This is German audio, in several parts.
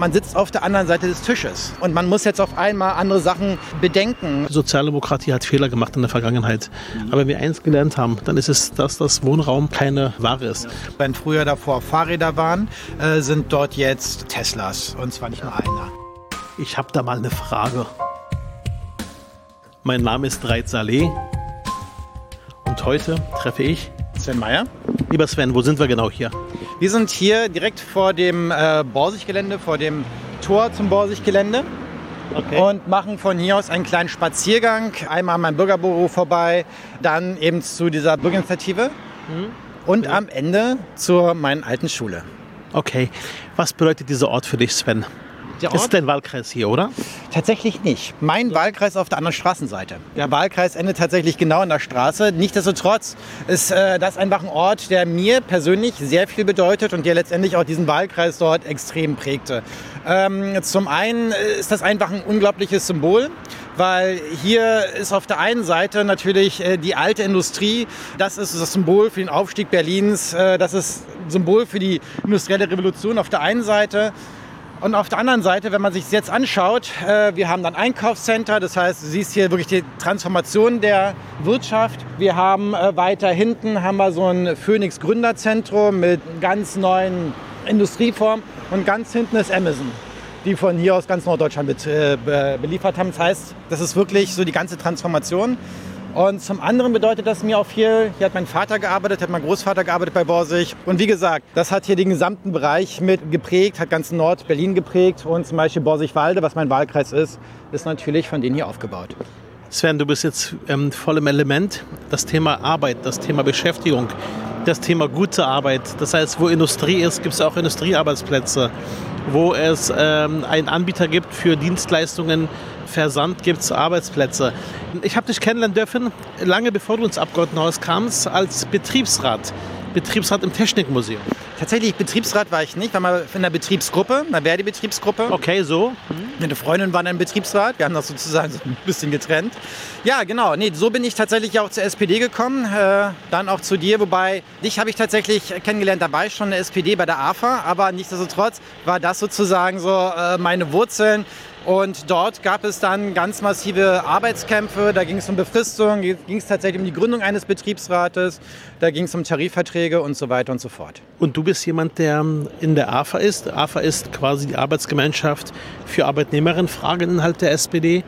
man sitzt auf der anderen Seite des Tisches. Und man muss jetzt auf einmal andere Sachen bedenken. Sozialdemokratie hat Fehler gemacht in der Vergangenheit. Aber wenn wir eins gelernt haben, dann ist es, dass das Wohnraum keine Ware ist. Wenn früher davor Fahrräder waren, äh, sind dort jetzt Teslas. Und zwar nicht nur einer. Ich habe da mal eine Frage. Mein Name ist Reit Saleh und heute treffe ich Sven Meyer. Lieber Sven, wo sind wir genau hier? Wir sind hier direkt vor dem äh, Borsiggelände, vor dem Tor zum Borsiggelände. Okay. Und machen von hier aus einen kleinen Spaziergang. Einmal an meinem Bürgerbüro vorbei, dann eben zu dieser Bürgerinitiative mhm. und ja. am Ende zur meinen alten Schule. Okay. Was bedeutet dieser Ort für dich, Sven? Der Ort? Ist dein Wahlkreis hier, oder? Tatsächlich nicht. Mein ja. Wahlkreis auf der anderen Straßenseite. Der Wahlkreis endet tatsächlich genau an der Straße. Nichtsdestotrotz ist äh, das einfach ein Ort, der mir persönlich sehr viel bedeutet und der letztendlich auch diesen Wahlkreis dort extrem prägte. Ähm, zum einen ist das einfach ein unglaubliches Symbol weil hier ist auf der einen Seite natürlich äh, die alte Industrie, das ist das Symbol für den Aufstieg Berlins, äh, das ist Symbol für die industrielle Revolution auf der einen Seite. Und auf der anderen Seite, wenn man sich es jetzt anschaut, äh, wir haben dann Einkaufscenter, das heißt, du siehst hier wirklich die Transformation der Wirtschaft. Wir haben äh, weiter hinten haben wir so ein Phoenix Gründerzentrum mit ganz neuen Industrieformen und ganz hinten ist Amazon die von hier aus ganz Norddeutschland mit, äh, beliefert haben. Das heißt, das ist wirklich so die ganze Transformation. Und zum anderen bedeutet das mir auch viel, hier hat mein Vater gearbeitet, hat mein Großvater gearbeitet bei Borsig. Und wie gesagt, das hat hier den gesamten Bereich mit geprägt, hat ganz Nord-Berlin geprägt. Und zum Beispiel Borsig-Walde, was mein Wahlkreis ist, ist natürlich von denen hier aufgebaut. Sven, du bist jetzt ähm, voll im Element. Das Thema Arbeit, das Thema Beschäftigung, das Thema gute Arbeit. Das heißt, wo Industrie ist, gibt es auch Industriearbeitsplätze. Wo es ähm, einen Anbieter gibt für Dienstleistungen, Versand gibt es Arbeitsplätze. Ich habe dich kennenlernen dürfen, lange bevor du ins Abgeordnetenhaus kamst, als Betriebsrat. Betriebsrat im Technikmuseum. Tatsächlich, Betriebsrat war ich nicht, war mal in der Betriebsgruppe, in der Verdi-Betriebsgruppe. Okay, so. Meine Freundin war einem Betriebsrat, wir haben das sozusagen so ein bisschen getrennt. Ja, genau, nee, so bin ich tatsächlich auch zur SPD gekommen, äh, dann auch zu dir, wobei dich habe ich tatsächlich kennengelernt dabei, schon in der SPD bei der AFA, aber nichtsdestotrotz war das sozusagen so äh, meine Wurzeln. Und dort gab es dann ganz massive Arbeitskämpfe. Da ging es um Befristung, ging es tatsächlich um die Gründung eines Betriebsrates, da ging es um Tarifverträge und so weiter und so fort. Und du bist jemand, der in der AFA ist. AFA ist quasi die Arbeitsgemeinschaft für Arbeitnehmerinnen, Fragen Inhalt der SPD.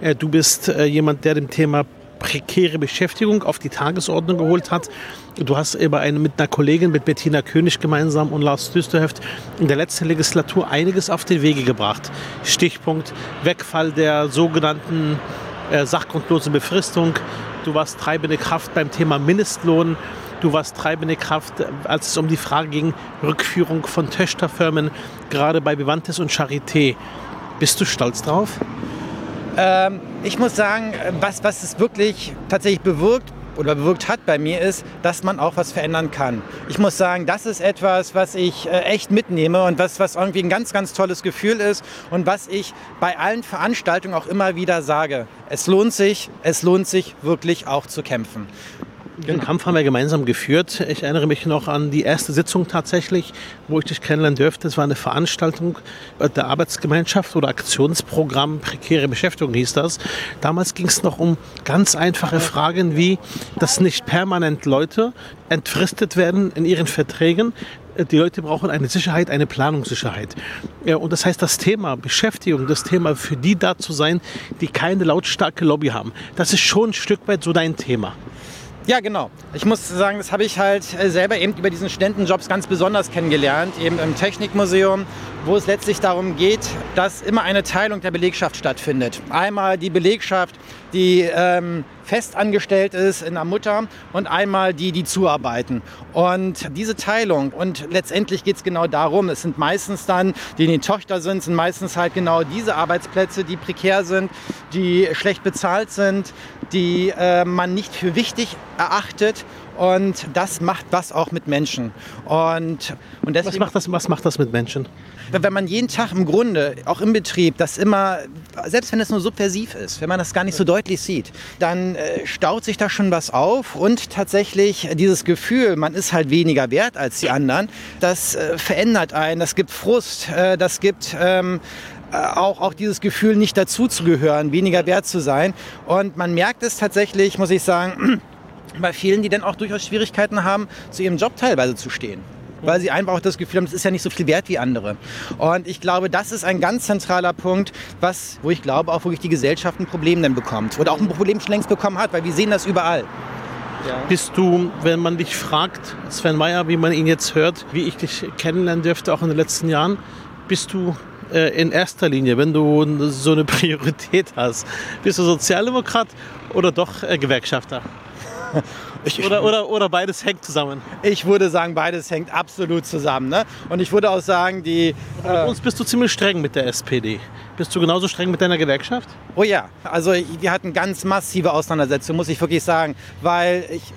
Äh, du bist äh, jemand, der dem Thema prekäre Beschäftigung auf die Tagesordnung geholt hat. Du hast über eine, mit einer Kollegin, mit Bettina König gemeinsam und Lars Düsterhöft in der letzten Legislatur einiges auf den Wege gebracht. Stichpunkt Wegfall der sogenannten äh, sachgrundlosen Befristung. Du warst treibende Kraft beim Thema Mindestlohn. Du warst treibende Kraft, als es um die Frage ging, Rückführung von Töchterfirmen, gerade bei Vivantes und Charité. Bist du stolz drauf? Ähm, ich muss sagen, was, was es wirklich tatsächlich bewirkt oder bewirkt hat bei mir ist, dass man auch was verändern kann. Ich muss sagen, das ist etwas, was ich äh, echt mitnehme und was, was irgendwie ein ganz, ganz tolles Gefühl ist und was ich bei allen Veranstaltungen auch immer wieder sage. Es lohnt sich, es lohnt sich wirklich auch zu kämpfen. Den Kampf haben wir gemeinsam geführt. Ich erinnere mich noch an die erste Sitzung tatsächlich, wo ich dich kennenlernen dürfte. Es war eine Veranstaltung der Arbeitsgemeinschaft oder Aktionsprogramm Prekäre Beschäftigung hieß das. Damals ging es noch um ganz einfache Fragen wie, dass nicht permanent Leute entfristet werden in ihren Verträgen, die Leute brauchen eine Sicherheit, eine Planungssicherheit. Und das heißt, das Thema Beschäftigung, das Thema für die da zu sein, die keine lautstarke Lobby haben, das ist schon ein Stück weit so dein Thema. Ja, genau. Ich muss sagen, das habe ich halt äh, selber eben über diesen Studentenjobs ganz besonders kennengelernt, eben im Technikmuseum, wo es letztlich darum geht, dass immer eine Teilung der Belegschaft stattfindet. Einmal die Belegschaft, die ähm, festangestellt ist in der Mutter und einmal die, die zuarbeiten. Und diese Teilung und letztendlich geht es genau darum, es sind meistens dann, die in den Tochter sind, sind meistens halt genau diese Arbeitsplätze, die prekär sind, die schlecht bezahlt sind, die äh, man nicht für wichtig erachtet und das macht was auch mit Menschen. Und, und deswegen, was, macht das, was macht das mit Menschen? Wenn man jeden Tag im Grunde, auch im Betrieb, das immer, selbst wenn es nur subversiv ist, wenn man das gar nicht so deutlich sieht, dann äh, staut sich da schon was auf und tatsächlich dieses Gefühl, man ist halt weniger wert als die anderen, das äh, verändert einen, das gibt Frust, äh, das gibt ähm, äh, auch, auch dieses Gefühl, nicht dazuzugehören, weniger wert zu sein. Und man merkt es tatsächlich, muss ich sagen, bei vielen, die dann auch durchaus Schwierigkeiten haben, zu ihrem Job teilweise zu stehen weil sie einfach auch das Gefühl haben, es ist ja nicht so viel wert wie andere. Und ich glaube, das ist ein ganz zentraler Punkt, was, wo ich glaube, auch wirklich die Gesellschaft ein Problem dann bekommt. Oder auch ein Problem schon längst bekommen hat, weil wir sehen das überall. Ja. Bist du, wenn man dich fragt, Sven Meyer, wie man ihn jetzt hört, wie ich dich kennenlernen dürfte, auch in den letzten Jahren, bist du äh, in erster Linie, wenn du so eine Priorität hast, bist du Sozialdemokrat oder doch äh, Gewerkschafter? Ich, oder, oder, oder beides hängt zusammen? Ich würde sagen, beides hängt absolut zusammen. Ne? Und ich würde auch sagen, die. Mit äh, uns bist du ziemlich streng mit der SPD. Bist du genauso streng mit deiner Gewerkschaft? Oh ja, also wir hatten ganz massive Auseinandersetzungen, muss ich wirklich sagen. Weil ich.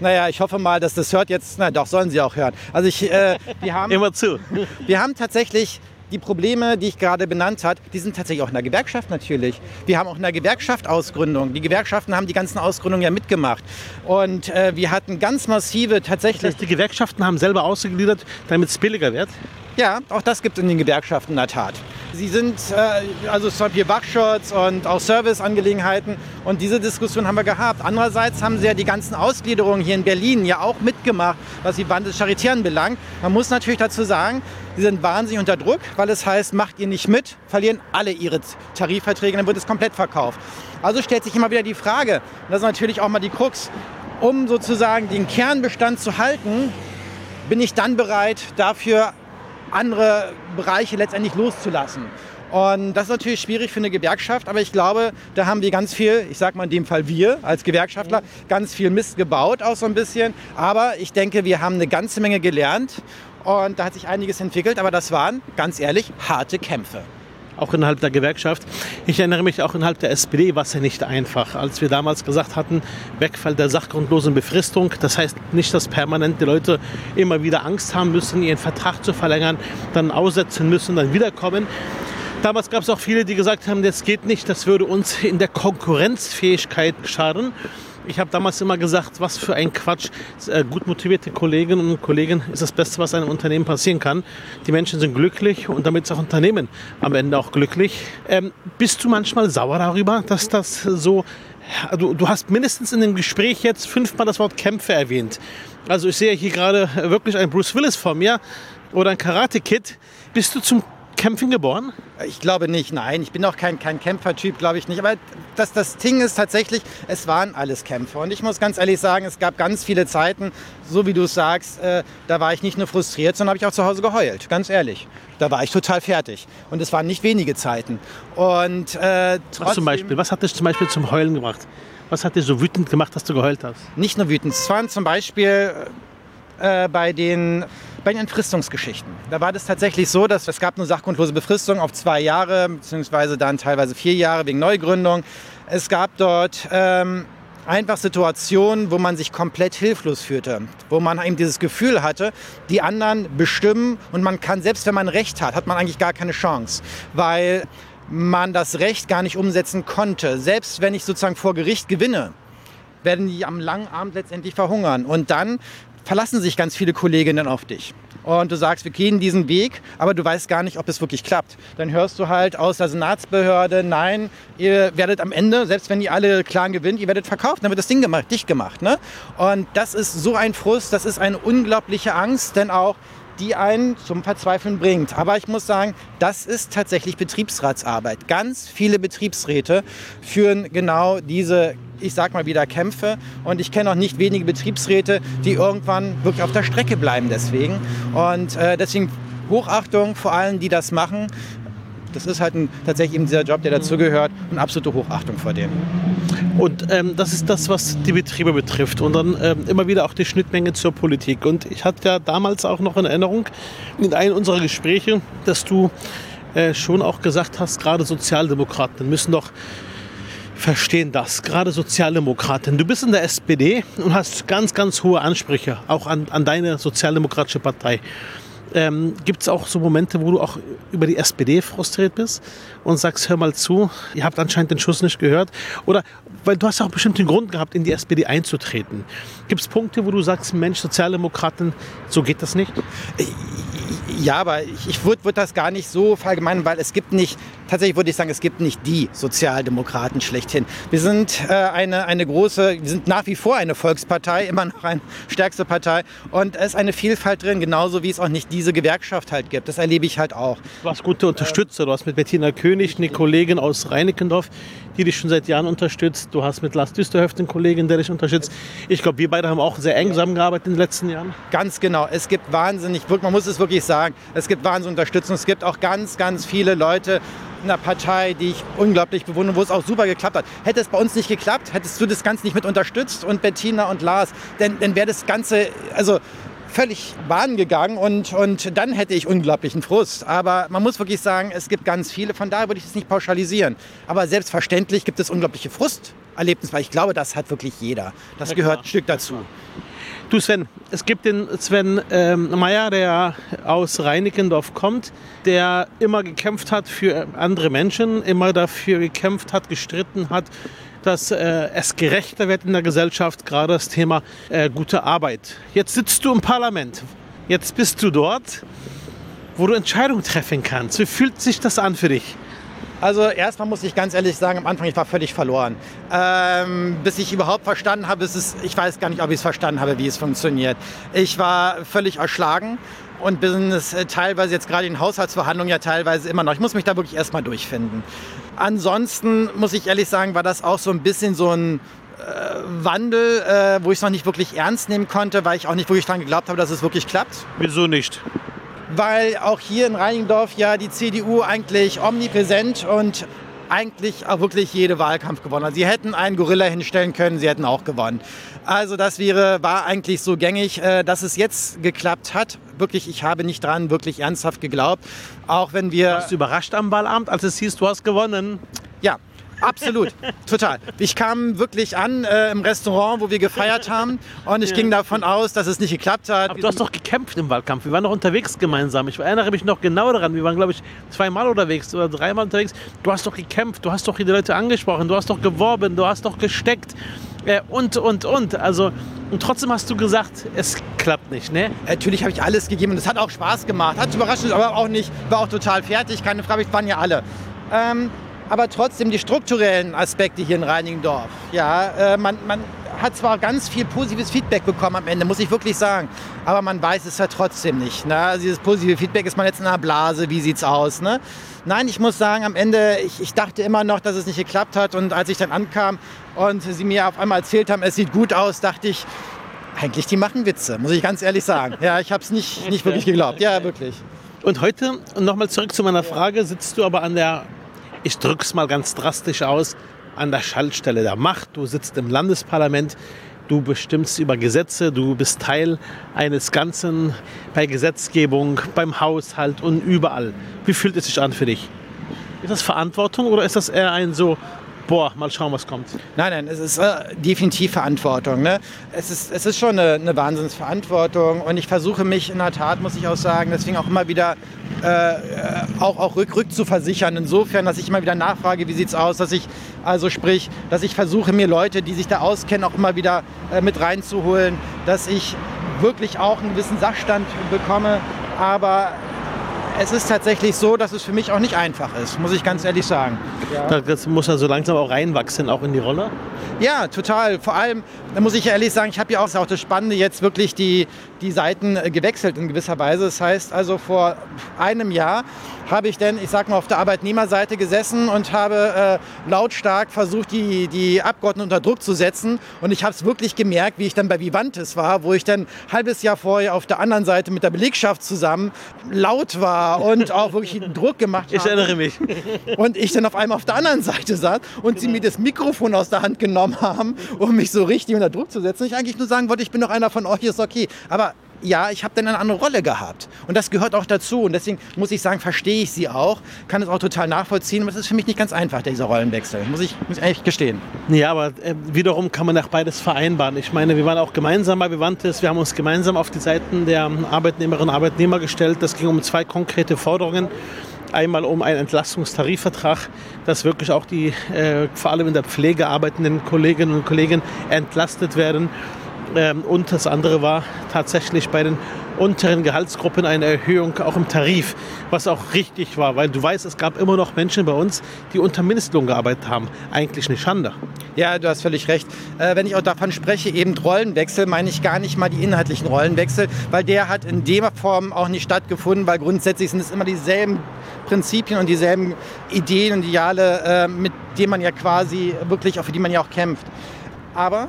Naja, ich hoffe mal, dass das hört jetzt. Na doch, sollen sie auch hören. Also ich, äh, wir haben. Immer zu. Wir haben tatsächlich die Probleme, die ich gerade benannt habe, die sind tatsächlich auch in der Gewerkschaft natürlich. Wir haben auch in der Gewerkschaft Ausgründung. Die Gewerkschaften haben die ganzen Ausgründungen ja mitgemacht. Und äh, wir hatten ganz massive tatsächlich... Das heißt, die Gewerkschaften haben selber ausgegliedert, damit es billiger wird? Ja, auch das gibt es in den Gewerkschaften in der Tat. Sie sind äh, also zum Beispiel Wachschutz und auch Serviceangelegenheiten und diese Diskussion haben wir gehabt. Andererseits haben sie ja die ganzen Ausgliederungen hier in Berlin ja auch mitgemacht, was die Band des Charitären belangt. Man muss natürlich dazu sagen, sie sind wahnsinnig unter Druck, weil es heißt, macht ihr nicht mit, verlieren alle ihre Tarifverträge, dann wird es komplett verkauft. Also stellt sich immer wieder die Frage, und das ist natürlich auch mal die Krux, um sozusagen den Kernbestand zu halten, bin ich dann bereit, dafür andere Bereiche letztendlich loszulassen. Und das ist natürlich schwierig für eine Gewerkschaft, aber ich glaube, da haben wir ganz viel, ich sage mal in dem Fall wir als Gewerkschaftler, ganz viel Mist gebaut, auch so ein bisschen. Aber ich denke, wir haben eine ganze Menge gelernt und da hat sich einiges entwickelt, aber das waren, ganz ehrlich, harte Kämpfe auch innerhalb der Gewerkschaft. Ich erinnere mich auch innerhalb der SPD war es ja nicht einfach. Als wir damals gesagt hatten, Wegfall der sachgrundlosen Befristung, das heißt nicht, dass permanent die Leute immer wieder Angst haben müssen, ihren Vertrag zu verlängern, dann aussetzen müssen, dann wiederkommen. Damals gab es auch viele, die gesagt haben, das geht nicht, das würde uns in der Konkurrenzfähigkeit schaden. Ich habe damals immer gesagt, was für ein Quatsch. Äh, gut motivierte Kolleginnen und Kollegen ist das Beste, was einem Unternehmen passieren kann. Die Menschen sind glücklich und damit ist auch Unternehmen am Ende auch glücklich. Ähm, bist du manchmal sauer darüber, dass das so Du, du, hast mindestens in dem Gespräch jetzt fünfmal das Wort Kämpfe erwähnt. Also ich sehe hier gerade wirklich einen Bruce Willis vor mir oder ein Karate Kid. Bist du zum Kämpfen geboren? Ich glaube nicht, nein. Ich bin auch kein, kein Kämpfertyp, glaube ich nicht. Aber das, das Ding ist tatsächlich, es waren alles Kämpfer. Und ich muss ganz ehrlich sagen, es gab ganz viele Zeiten, so wie du es sagst, äh, da war ich nicht nur frustriert, sondern habe ich auch zu Hause geheult. Ganz ehrlich. Da war ich total fertig. Und es waren nicht wenige Zeiten. Und, äh, Was zum Beispiel? Was hat dich zum Beispiel zum Heulen gebracht? Was hat dich so wütend gemacht, dass du geheult hast? Nicht nur wütend. Es waren zum Beispiel äh, bei den bei den Entfristungsgeschichten. Da war das tatsächlich so, dass es gab eine sachgrundlose Befristung auf zwei Jahre, beziehungsweise dann teilweise vier Jahre wegen Neugründung. Es gab dort ähm, einfach Situationen, wo man sich komplett hilflos fühlte, wo man eben dieses Gefühl hatte, die anderen bestimmen und man kann, selbst wenn man Recht hat, hat man eigentlich gar keine Chance, weil man das Recht gar nicht umsetzen konnte. Selbst wenn ich sozusagen vor Gericht gewinne, werden die am langen Abend letztendlich verhungern. Und dann verlassen sich ganz viele Kolleginnen auf dich. Und du sagst, wir gehen diesen Weg, aber du weißt gar nicht, ob es wirklich klappt. Dann hörst du halt aus der Senatsbehörde, nein, ihr werdet am Ende, selbst wenn ihr alle Klagen gewinnt, ihr werdet verkauft, dann wird das Ding gemacht, dicht gemacht. Ne? Und das ist so ein Frust, das ist eine unglaubliche Angst, denn auch die einen zum Verzweifeln bringt. Aber ich muss sagen, das ist tatsächlich Betriebsratsarbeit. Ganz viele Betriebsräte führen genau diese, ich sag mal wieder, Kämpfe. Und ich kenne auch nicht wenige Betriebsräte, die irgendwann wirklich auf der Strecke bleiben deswegen. Und äh, deswegen Hochachtung vor allen, die das machen. Das ist halt ein, tatsächlich eben dieser Job, der dazugehört und absolute Hochachtung vor denen. Und ähm, das ist das, was die Betriebe betrifft. Und dann ähm, immer wieder auch die Schnittmenge zur Politik. Und ich hatte ja damals auch noch in Erinnerung in einem unserer Gespräche, dass du äh, schon auch gesagt hast, gerade Sozialdemokraten müssen doch verstehen das, gerade Sozialdemokraten. Du bist in der SPD und hast ganz, ganz hohe Ansprüche, auch an, an deine sozialdemokratische Partei. Ähm, Gibt es auch so Momente, wo du auch über die SPD frustriert bist und sagst, hör mal zu, ihr habt anscheinend den Schuss nicht gehört? Oder, weil du hast ja auch bestimmt den Grund gehabt, in die SPD einzutreten. Gibt es Punkte, wo du sagst, Mensch, Sozialdemokraten, so geht das nicht? Ja, aber ich, ich würde würd das gar nicht so verallgemeinern, weil es gibt nicht, tatsächlich würde ich sagen, es gibt nicht die Sozialdemokraten schlechthin. Wir sind äh, eine, eine große, wir sind nach wie vor eine Volkspartei, immer noch eine stärkste Partei und es ist eine Vielfalt drin, genauso wie es auch nicht diese Gewerkschaft halt gibt. Das erlebe ich halt auch. Du hast gute Unterstützer, du hast mit Bettina König eine Kollegin aus Reinickendorf, die dich schon seit Jahren unterstützt. Du hast mit Lars Düsterhöft eine Kollegin, der dich unterstützt. Ich glaube, wir beide haben auch sehr eng zusammengearbeitet in den letzten Jahren. Ganz genau. Es gibt wahnsinnig, man muss es wirklich sagen, es gibt wahnsinnig Unterstützung. Es gibt auch ganz, ganz viele Leute, in der Partei, die ich unglaublich bewundere, wo es auch super geklappt hat. Hätte es bei uns nicht geklappt, hättest du das Ganze nicht mit unterstützt und Bettina und Lars, dann, dann wäre das Ganze, also völlig bahn gegangen und, und dann hätte ich unglaublichen Frust. Aber man muss wirklich sagen, es gibt ganz viele, von daher würde ich es nicht pauschalisieren. Aber selbstverständlich gibt es unglaubliche Frusterlebnisse, weil ich glaube, das hat wirklich jeder. Das ja, gehört ein Stück dazu. Du Sven, es gibt den Sven ähm, Meyer, der aus Reinickendorf kommt, der immer gekämpft hat für andere Menschen, immer dafür gekämpft hat, gestritten hat, dass äh, es gerechter wird in der Gesellschaft, gerade das Thema äh, gute Arbeit. Jetzt sitzt du im Parlament, jetzt bist du dort, wo du Entscheidungen treffen kannst. Wie fühlt sich das an für dich? Also erstmal muss ich ganz ehrlich sagen, am Anfang ich war völlig verloren. Ähm, bis ich überhaupt verstanden habe, ist es, ich weiß gar nicht, ob ich es verstanden habe, wie es funktioniert. Ich war völlig erschlagen und bin es äh, teilweise jetzt gerade in Haushaltsverhandlungen ja teilweise immer noch. Ich muss mich da wirklich erstmal durchfinden. Ansonsten muss ich ehrlich sagen, war das auch so ein bisschen so ein äh, Wandel, äh, wo ich es noch nicht wirklich ernst nehmen konnte, weil ich auch nicht wirklich daran geglaubt habe, dass es wirklich klappt. Wieso nicht? Weil auch hier in Reinigendorf ja die CDU eigentlich omnipräsent und eigentlich auch wirklich jede Wahlkampf gewonnen hat. Sie hätten einen Gorilla hinstellen können, sie hätten auch gewonnen. Also das wäre, war eigentlich so gängig, äh, dass es jetzt geklappt hat. Wirklich, ich habe nicht dran wirklich ernsthaft geglaubt. Auch wenn wir... Warst du überrascht am Wahlabend, als es hieß, du hast gewonnen? Ja, Absolut, total. Ich kam wirklich an äh, im Restaurant, wo wir gefeiert haben und ich ja. ging davon aus, dass es nicht geklappt hat. Aber du hast doch gekämpft im Wahlkampf. Wir waren noch unterwegs gemeinsam. Ich erinnere mich noch genau daran. Wir waren, glaube ich, zweimal unterwegs oder dreimal unterwegs. Du hast doch gekämpft, du hast doch die Leute angesprochen, du hast doch geworben, du hast doch gesteckt äh, und, und, und. Also, und trotzdem hast du gesagt, es klappt nicht, ne? Natürlich habe ich alles gegeben und es hat auch Spaß gemacht. Hat überraschend, aber auch nicht, war auch total fertig. Keine Frage, waren ja alle. Ähm, aber trotzdem die strukturellen Aspekte hier in Reinigendorf. Ja, äh, man, man hat zwar ganz viel positives Feedback bekommen am Ende, muss ich wirklich sagen, aber man weiß es ja trotzdem nicht. Ne? Also dieses positive Feedback ist man jetzt in einer Blase, wie sieht's aus? Ne? Nein, ich muss sagen, am Ende, ich, ich dachte immer noch, dass es nicht geklappt hat und als ich dann ankam und sie mir auf einmal erzählt haben, es sieht gut aus, dachte ich, eigentlich, die machen Witze, muss ich ganz ehrlich sagen. Ja, ich habe es nicht, nicht wirklich geglaubt. Ja, wirklich. Und heute, nochmal zurück zu meiner Frage, sitzt du aber an der ich drücke es mal ganz drastisch aus, an der Schaltstelle der Macht. Du sitzt im Landesparlament, du bestimmst über Gesetze, du bist Teil eines Ganzen bei Gesetzgebung, beim Haushalt und überall. Wie fühlt es sich an für dich? Ist das Verantwortung oder ist das eher ein so, boah, mal schauen, was kommt. Nein, nein, es ist äh, definitiv Verantwortung. Ne? Es, ist, es ist schon eine, eine Wahnsinnsverantwortung und ich versuche mich in der Tat, muss ich auch sagen, deswegen auch immer wieder äh, auch, auch rück, rück zu versichern. Insofern, dass ich immer wieder nachfrage, wie sieht es aus, dass ich also sprich, dass ich versuche, mir Leute, die sich da auskennen, auch immer wieder äh, mit reinzuholen, dass ich wirklich auch einen gewissen Sachstand bekomme. Aber es ist tatsächlich so, dass es für mich auch nicht einfach ist, muss ich ganz ehrlich sagen. Ja. Das muss ja so langsam auch reinwachsen, auch in die Rolle? Ja, total. Vor allem, da muss ich ehrlich sagen, ich habe ja auch, auch das Spannende, jetzt wirklich die, die Seiten äh, gewechselt in gewisser Weise. Das heißt also, vor einem Jahr habe ich denn, ich sag mal, auf der Arbeitnehmerseite gesessen und habe äh, lautstark versucht, die, die Abgeordneten unter Druck zu setzen. Und ich habe es wirklich gemerkt, wie ich dann bei Vivantes war, wo ich dann ein halbes Jahr vorher auf der anderen Seite mit der Belegschaft zusammen laut war und auch wirklich Druck gemacht habe. Ich erinnere mich. Und ich dann auf einmal auf der anderen Seite saß und genau. sie mir das Mikrofon aus der Hand genommen haben, um mich so richtig unter Druck zu setzen. Ich eigentlich nur sagen wollte, ich bin doch einer von euch, ist okay. Aber ja, ich habe dann eine andere Rolle gehabt. Und das gehört auch dazu. Und deswegen muss ich sagen, verstehe ich sie auch, kann es auch total nachvollziehen. Aber es ist für mich nicht ganz einfach, dieser Rollenwechsel, muss ich, muss ich echt gestehen. Ja, aber äh, wiederum kann man auch beides vereinbaren. Ich meine, wir waren auch gemeinsam bei Vivantes, wir haben uns gemeinsam auf die Seiten der Arbeitnehmerinnen und Arbeitnehmer gestellt. Das ging um zwei konkrete Forderungen. Einmal um einen Entlastungstarifvertrag, dass wirklich auch die äh, vor allem in der Pflege arbeitenden Kolleginnen und Kollegen entlastet werden. Ähm, und das andere war tatsächlich bei den unteren Gehaltsgruppen eine Erhöhung auch im Tarif, was auch richtig war, weil du weißt, es gab immer noch Menschen bei uns, die unter Mindestlohn gearbeitet haben. Eigentlich eine Schande. Ja, du hast völlig recht. Äh, wenn ich auch davon spreche, eben Rollenwechsel, meine ich gar nicht mal die inhaltlichen Rollenwechsel, weil der hat in der Form auch nicht stattgefunden, weil grundsätzlich sind es immer dieselben Prinzipien und dieselben Ideen und Ideale, äh, mit denen man ja quasi wirklich, auch für die man ja auch kämpft. Aber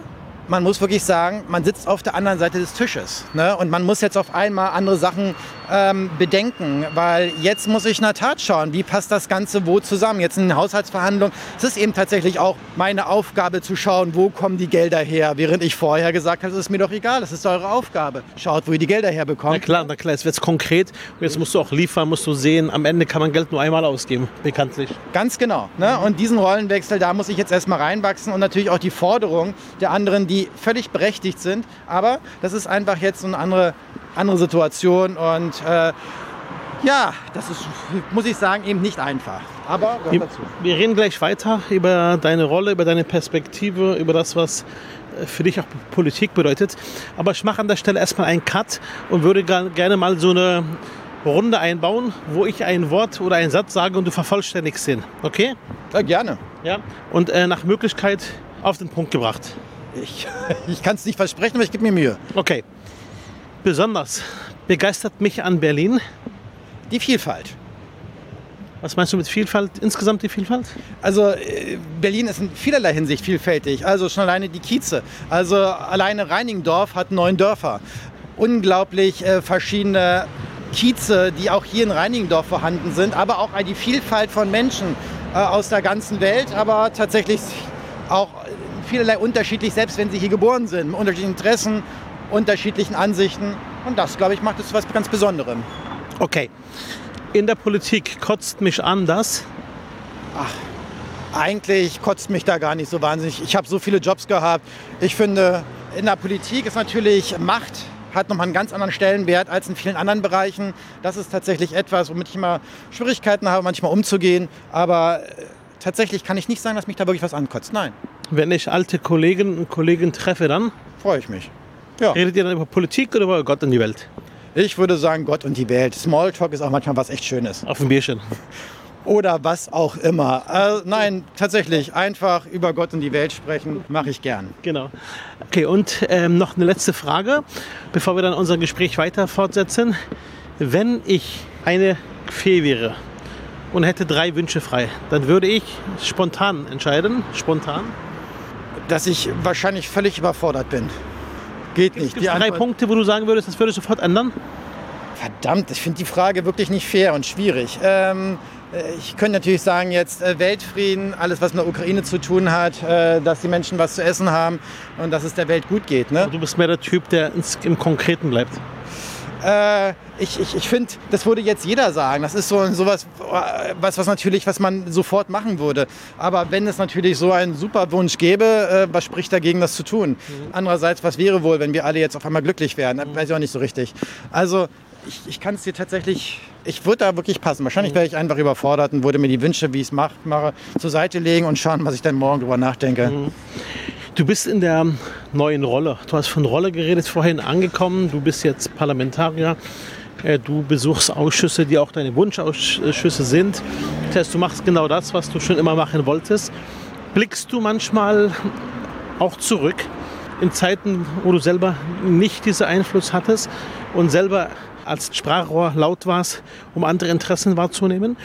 man muss wirklich sagen, man sitzt auf der anderen Seite des Tisches. Ne? Und man muss jetzt auf einmal andere Sachen ähm, bedenken, weil jetzt muss ich in der Tat schauen, wie passt das Ganze wo zusammen. Jetzt in den Haushaltsverhandlungen es ist eben tatsächlich auch meine Aufgabe zu schauen, wo kommen die Gelder her, während ich vorher gesagt habe, es ist mir doch egal, das ist eure Aufgabe. Schaut, wo ihr die Gelder herbekommt. Na klar, na klar, jetzt wird es konkret und jetzt musst du auch liefern, musst du sehen, am Ende kann man Geld nur einmal ausgeben, bekanntlich. Ganz genau. Ne? Und diesen Rollenwechsel, da muss ich jetzt erstmal reinwachsen und natürlich auch die Forderungen der anderen, die völlig berechtigt sind. Aber das ist einfach jetzt eine andere andere Situation und äh, ja, das ist, muss ich sagen, eben nicht einfach. Aber wir, wir reden gleich weiter über deine Rolle, über deine Perspektive, über das, was äh, für dich auch Politik bedeutet. Aber ich mache an der Stelle erstmal einen Cut und würde gerne mal so eine Runde einbauen, wo ich ein Wort oder einen Satz sage und du vervollständigst den. Okay? Ja, gerne. Ja. Und äh, nach Möglichkeit auf den Punkt gebracht. Ich, ich kann es nicht versprechen, aber ich gebe mir Mühe. Okay. Besonders begeistert mich an Berlin die Vielfalt. Was meinst du mit Vielfalt, insgesamt die Vielfalt? Also äh, Berlin ist in vielerlei Hinsicht vielfältig. Also schon alleine die Kieze. Also alleine Reinigendorf hat neun Dörfer. Unglaublich äh, verschiedene Kieze, die auch hier in Reinigendorf vorhanden sind. Aber auch die Vielfalt von Menschen äh, aus der ganzen Welt. Aber tatsächlich auch vielerlei unterschiedlich, selbst wenn sie hier geboren sind. Mit unterschiedlichen Interessen, unterschiedlichen Ansichten. Und das, glaube ich, macht es was ganz Besonderem. Okay. In der Politik kotzt mich an, dass? Ach, eigentlich kotzt mich da gar nicht so wahnsinnig. Ich habe so viele Jobs gehabt. Ich finde, in der Politik ist natürlich Macht hat nochmal einen ganz anderen Stellenwert als in vielen anderen Bereichen. Das ist tatsächlich etwas, womit ich immer Schwierigkeiten habe, manchmal umzugehen. Aber äh, tatsächlich kann ich nicht sagen, dass mich da wirklich was ankotzt. Nein. Wenn ich alte Kolleginnen und Kollegen treffe, dann? Freue ich mich. Ja. Redet ihr dann über Politik oder über Gott und die Welt? Ich würde sagen Gott und die Welt. Smalltalk ist auch manchmal was echt Schönes. Auf dem Bierchen. Oder was auch immer. Äh, nein, tatsächlich, einfach über Gott und die Welt sprechen, mache ich gern. Genau. Okay, und ähm, noch eine letzte Frage, bevor wir dann unser Gespräch weiter fortsetzen. Wenn ich eine Fee wäre und hätte drei Wünsche frei, dann würde ich spontan entscheiden, spontan, dass ich wahrscheinlich völlig überfordert bin. Geht nicht. Gibt es drei Punkte, wo du sagen würdest, das würde sofort ändern? Verdammt, ich finde die Frage wirklich nicht fair und schwierig. Ähm, äh, ich könnte natürlich sagen, jetzt äh, Weltfrieden, alles, was mit der Ukraine zu tun hat, äh, dass die Menschen was zu essen haben und dass es der Welt gut geht. Ne? du bist mehr der Typ, der im Konkreten bleibt. Äh, ich, ich, ich finde, das würde jetzt jeder sagen. Das ist so sowas, was, was natürlich, was man sofort machen würde. Aber wenn es natürlich so einen super Wunsch gäbe, äh, was spricht dagegen, das zu tun? Mhm. Andererseits, was wäre wohl, wenn wir alle jetzt auf einmal glücklich wären? Mhm. Weiß ich auch nicht so richtig. Also ich, ich kann es dir tatsächlich, ich würde da wirklich passen. Wahrscheinlich mhm. wäre ich einfach überfordert und würde mir die Wünsche, wie ich es mache, zur Seite legen und schauen, was ich dann morgen drüber nachdenke. Mhm. Du bist in der neuen Rolle. Du hast von Rolle geredet, vorhin angekommen. Du bist jetzt Parlamentarier. Äh, du besuchst Ausschüsse, die auch deine Wunschausschüsse sind. Das heißt, du machst genau das, was du schon immer machen wolltest. Blickst du manchmal auch zurück in Zeiten, wo du selber nicht diesen Einfluss hattest und selber als Sprachrohr laut warst, um andere Interessen wahrzunehmen?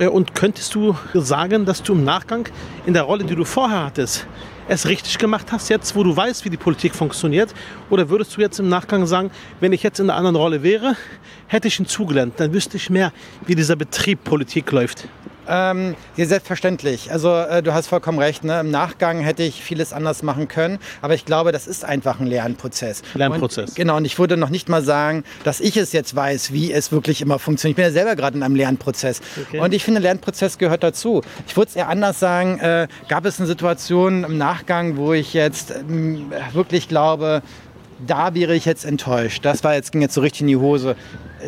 Äh, und könntest du sagen, dass du im Nachgang in der Rolle, die du vorher hattest, es richtig gemacht hast, jetzt wo du weißt, wie die Politik funktioniert? Oder würdest du jetzt im Nachgang sagen, wenn ich jetzt in einer anderen Rolle wäre, hätte ich hinzugelernt, dann wüsste ich mehr, wie dieser Betrieb Politik läuft? Ähm, ja, selbstverständlich. Also äh, du hast vollkommen recht. Ne? Im Nachgang hätte ich vieles anders machen können. Aber ich glaube, das ist einfach ein Lernprozess. Lernprozess. Und, genau. Und ich würde noch nicht mal sagen, dass ich es jetzt weiß, wie es wirklich immer funktioniert. Ich bin ja selber gerade in einem Lernprozess. Okay. Und ich finde, Lernprozess gehört dazu. Ich würde es eher anders sagen. Äh, gab es eine Situation im Nachgang, wo ich jetzt äh, wirklich glaube, da wäre ich jetzt enttäuscht. Das war jetzt, ging jetzt so richtig in die Hose.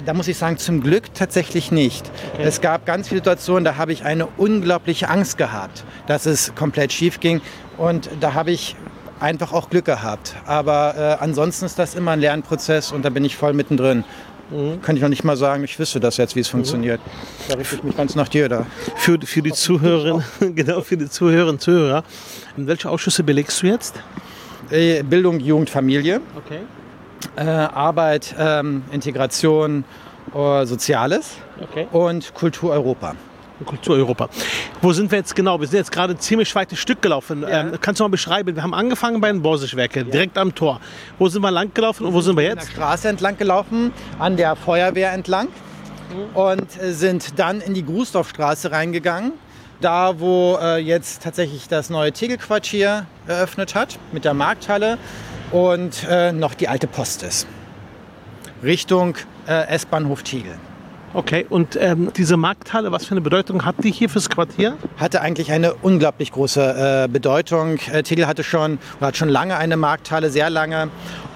Da muss ich sagen, zum Glück tatsächlich nicht. Okay. Es gab ganz viele Situationen, da habe ich eine unglaubliche Angst gehabt, dass es komplett schief ging. Und da habe ich einfach auch Glück gehabt. Aber äh, ansonsten ist das immer ein Lernprozess und da bin ich voll mittendrin. Mhm. Kann ich noch nicht mal sagen, ich wüsste das jetzt, wie es mhm. funktioniert. Da richte ich mich ganz nach dir da. Für, für die Zuhörerinnen, genau, für die Zuhörerinnen und Zuhörer, welche Ausschüsse belegst du jetzt? Äh, Bildung, Jugend, Familie. Okay. Äh, Arbeit, ähm, Integration, äh, Soziales okay. und Kultur Europa. Kultur Europa. Wo sind wir jetzt genau? Wir sind jetzt gerade ein ziemlich weites Stück gelaufen. Ja. Ähm, kannst du mal beschreiben? Wir haben angefangen bei den Borsigwerken, ja. direkt am Tor. Wo sind wir lang gelaufen und wo sind wir jetzt? An der Straße entlang gelaufen, an der Feuerwehr entlang mhm. und sind dann in die Grußdorfstraße reingegangen da wo äh, jetzt tatsächlich das neue Tegelquartier eröffnet hat mit der Markthalle und äh, noch die alte Post ist. Richtung äh, S-Bahnhof Tegel. Okay, und ähm, diese Markthalle, was für eine Bedeutung hat die hier fürs Quartier? Hatte eigentlich eine unglaublich große äh, Bedeutung. Äh, Tegel hatte schon, hat schon lange eine Markthalle, sehr lange.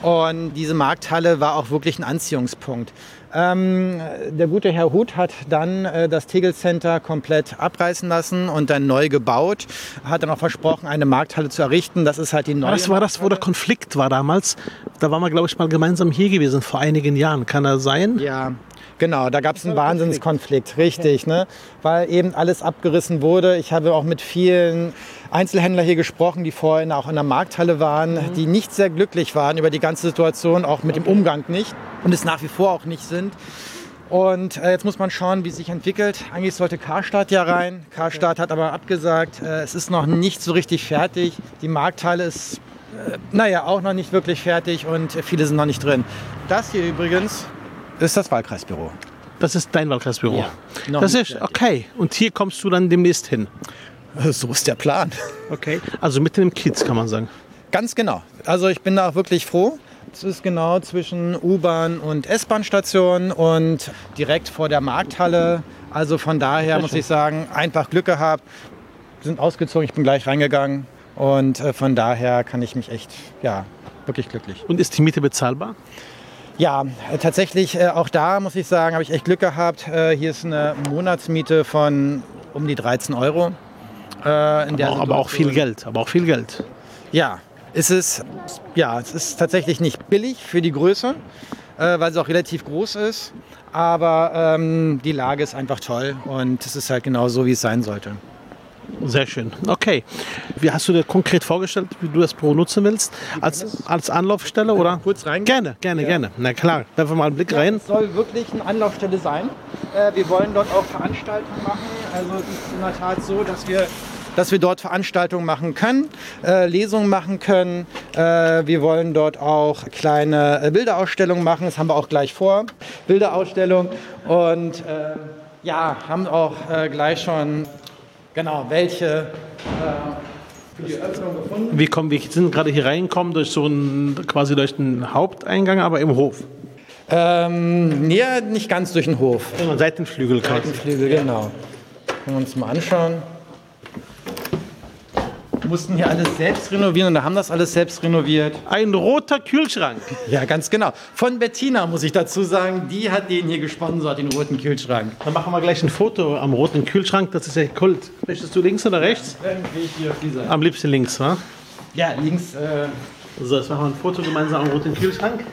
Und diese Markthalle war auch wirklich ein Anziehungspunkt. Ähm, der gute Herr Huth hat dann äh, das Tegel Center komplett abreißen lassen und dann neu gebaut. Hat dann auch versprochen, eine Markthalle zu errichten. Das ist halt die neue. Das war das, wo der Konflikt war damals. Da waren wir, glaube ich, mal gemeinsam hier gewesen vor einigen Jahren. Kann er sein? Ja, Genau, da gab es einen Wahnsinnskonflikt, richtig, ne? weil eben alles abgerissen wurde. Ich habe auch mit vielen Einzelhändlern hier gesprochen, die vorhin auch in der Markthalle waren, mhm. die nicht sehr glücklich waren über die ganze Situation, auch mit okay. dem Umgang nicht und es nach wie vor auch nicht sind. Und äh, jetzt muss man schauen, wie es sich entwickelt. Eigentlich sollte Karstadt ja rein. Karstadt hat aber abgesagt, äh, es ist noch nicht so richtig fertig. Die Markthalle ist, äh, naja, auch noch nicht wirklich fertig und viele sind noch nicht drin. Das hier übrigens ist das Wahlkreisbüro. Das ist dein Wahlkreisbüro. Ja, das ist okay. Und hier kommst du dann demnächst hin. So ist der Plan. Okay, also mitten im Kiez kann man sagen. Ganz genau. Also ich bin da auch wirklich froh. Es ist genau zwischen U-Bahn und S-Bahn-Station und direkt vor der Markthalle. Also von daher muss ich sagen, einfach Glück gehabt. Wir sind ausgezogen, ich bin gleich reingegangen und äh, von daher kann ich mich echt, ja, wirklich glücklich. Und ist die Miete bezahlbar? Ja, tatsächlich äh, auch da muss ich sagen, habe ich echt Glück gehabt. Äh, hier ist eine Monatsmiete von um die 13 Euro. Äh, aber, auch, aber, auch, viel Geld, aber auch viel Geld. Ja, ist es, ja, es ist tatsächlich nicht billig für die Größe, äh, weil es auch relativ groß ist. Aber ähm, die Lage ist einfach toll und es ist halt genau so, wie es sein sollte. Sehr schön. Okay. Wie hast du dir konkret vorgestellt, wie du das Büro nutzen willst? Als, als Anlaufstelle oder? Kurz rein. Gerne, gerne, ja. gerne. Na klar. Werfen wir mal einen Blick ja, rein. Es soll wirklich eine Anlaufstelle sein. Äh, wir wollen dort auch Veranstaltungen machen. Also es ist in der Tat so, dass wir dass wir dort Veranstaltungen machen können, äh, Lesungen machen können. Äh, wir wollen dort auch kleine Bilderausstellungen machen. Das haben wir auch gleich vor. Bilderausstellung. Und ja, haben auch gleich schon Genau, welche äh, für die Öffnung gefunden. Wie kommen wir sind gerade hier reingekommen durch so einen quasi durch den Haupteingang, aber im Hof. Ähm, nee, nicht ganz durch den Hof. Seitenflügel quasi. Seitenflügel, genau. Können wir uns mal anschauen mussten hier alles selbst renovieren und da haben das alles selbst renoviert. Ein roter Kühlschrank. Ja, ganz genau. Von Bettina muss ich dazu sagen, die hat den hier gesponsert, den roten Kühlschrank. Dann machen wir gleich ein Foto am roten Kühlschrank, das ist ja Kult. Möchtest du links oder rechts? Ja, irgendwie hier auf dieser. Am liebsten links, wa? Ja, links. Äh so, jetzt machen wir ein Foto gemeinsam am roten Kühlschrank.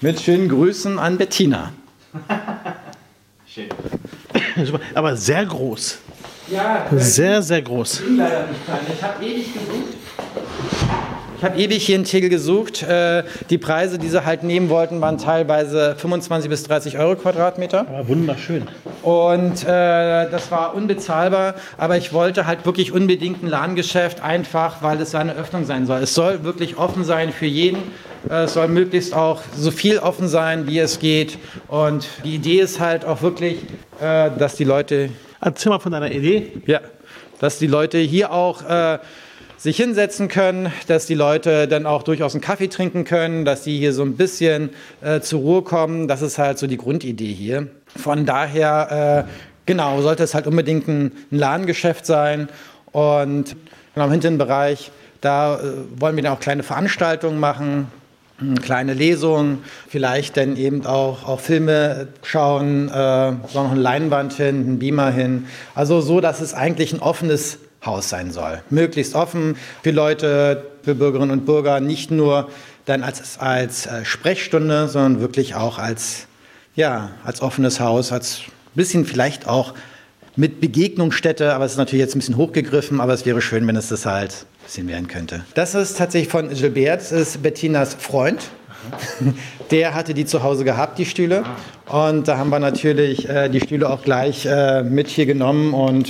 Mit schönen Grüßen an Bettina. Schön. Aber sehr groß. Ja, sehr, sehr groß. Leider nicht klein. Ich habe ewig gesucht. Ich habe ewig hier in Tegel gesucht. Äh, die Preise, die sie halt nehmen wollten, waren teilweise 25 bis 30 Euro Quadratmeter. Aber wunderschön. Und äh, das war unbezahlbar. Aber ich wollte halt wirklich unbedingt ein Ladengeschäft, einfach weil es eine Öffnung sein soll. Es soll wirklich offen sein für jeden. Äh, es soll möglichst auch so viel offen sein, wie es geht. Und die Idee ist halt auch wirklich, äh, dass die Leute Erzähl mal von deiner Idee. Ja, dass die Leute hier auch äh, sich hinsetzen können, dass die Leute dann auch durchaus einen Kaffee trinken können, dass die hier so ein bisschen äh, zur Ruhe kommen. Das ist halt so die Grundidee hier. Von daher, äh, genau, sollte es halt unbedingt ein, ein Ladengeschäft sein. Und genau, im hinteren Bereich, da äh, wollen wir dann auch kleine Veranstaltungen machen, kleine Lesungen, vielleicht dann eben auch, auch Filme schauen, äh, so noch eine Leinwand hin, ein Beamer hin. Also so, dass es eigentlich ein offenes Haus sein soll. Möglichst offen für Leute, für Bürgerinnen und Bürger, nicht nur dann als, als äh, Sprechstunde, sondern wirklich auch als, ja, als offenes Haus, als bisschen vielleicht auch mit Begegnungsstätte, aber es ist natürlich jetzt ein bisschen hochgegriffen, aber es wäre schön, wenn es das halt bisschen werden könnte. Das ist tatsächlich von Gilbert, das ist Bettinas Freund. Der hatte die zu Hause gehabt, die Stühle. Und da haben wir natürlich äh, die Stühle auch gleich äh, mit hier genommen und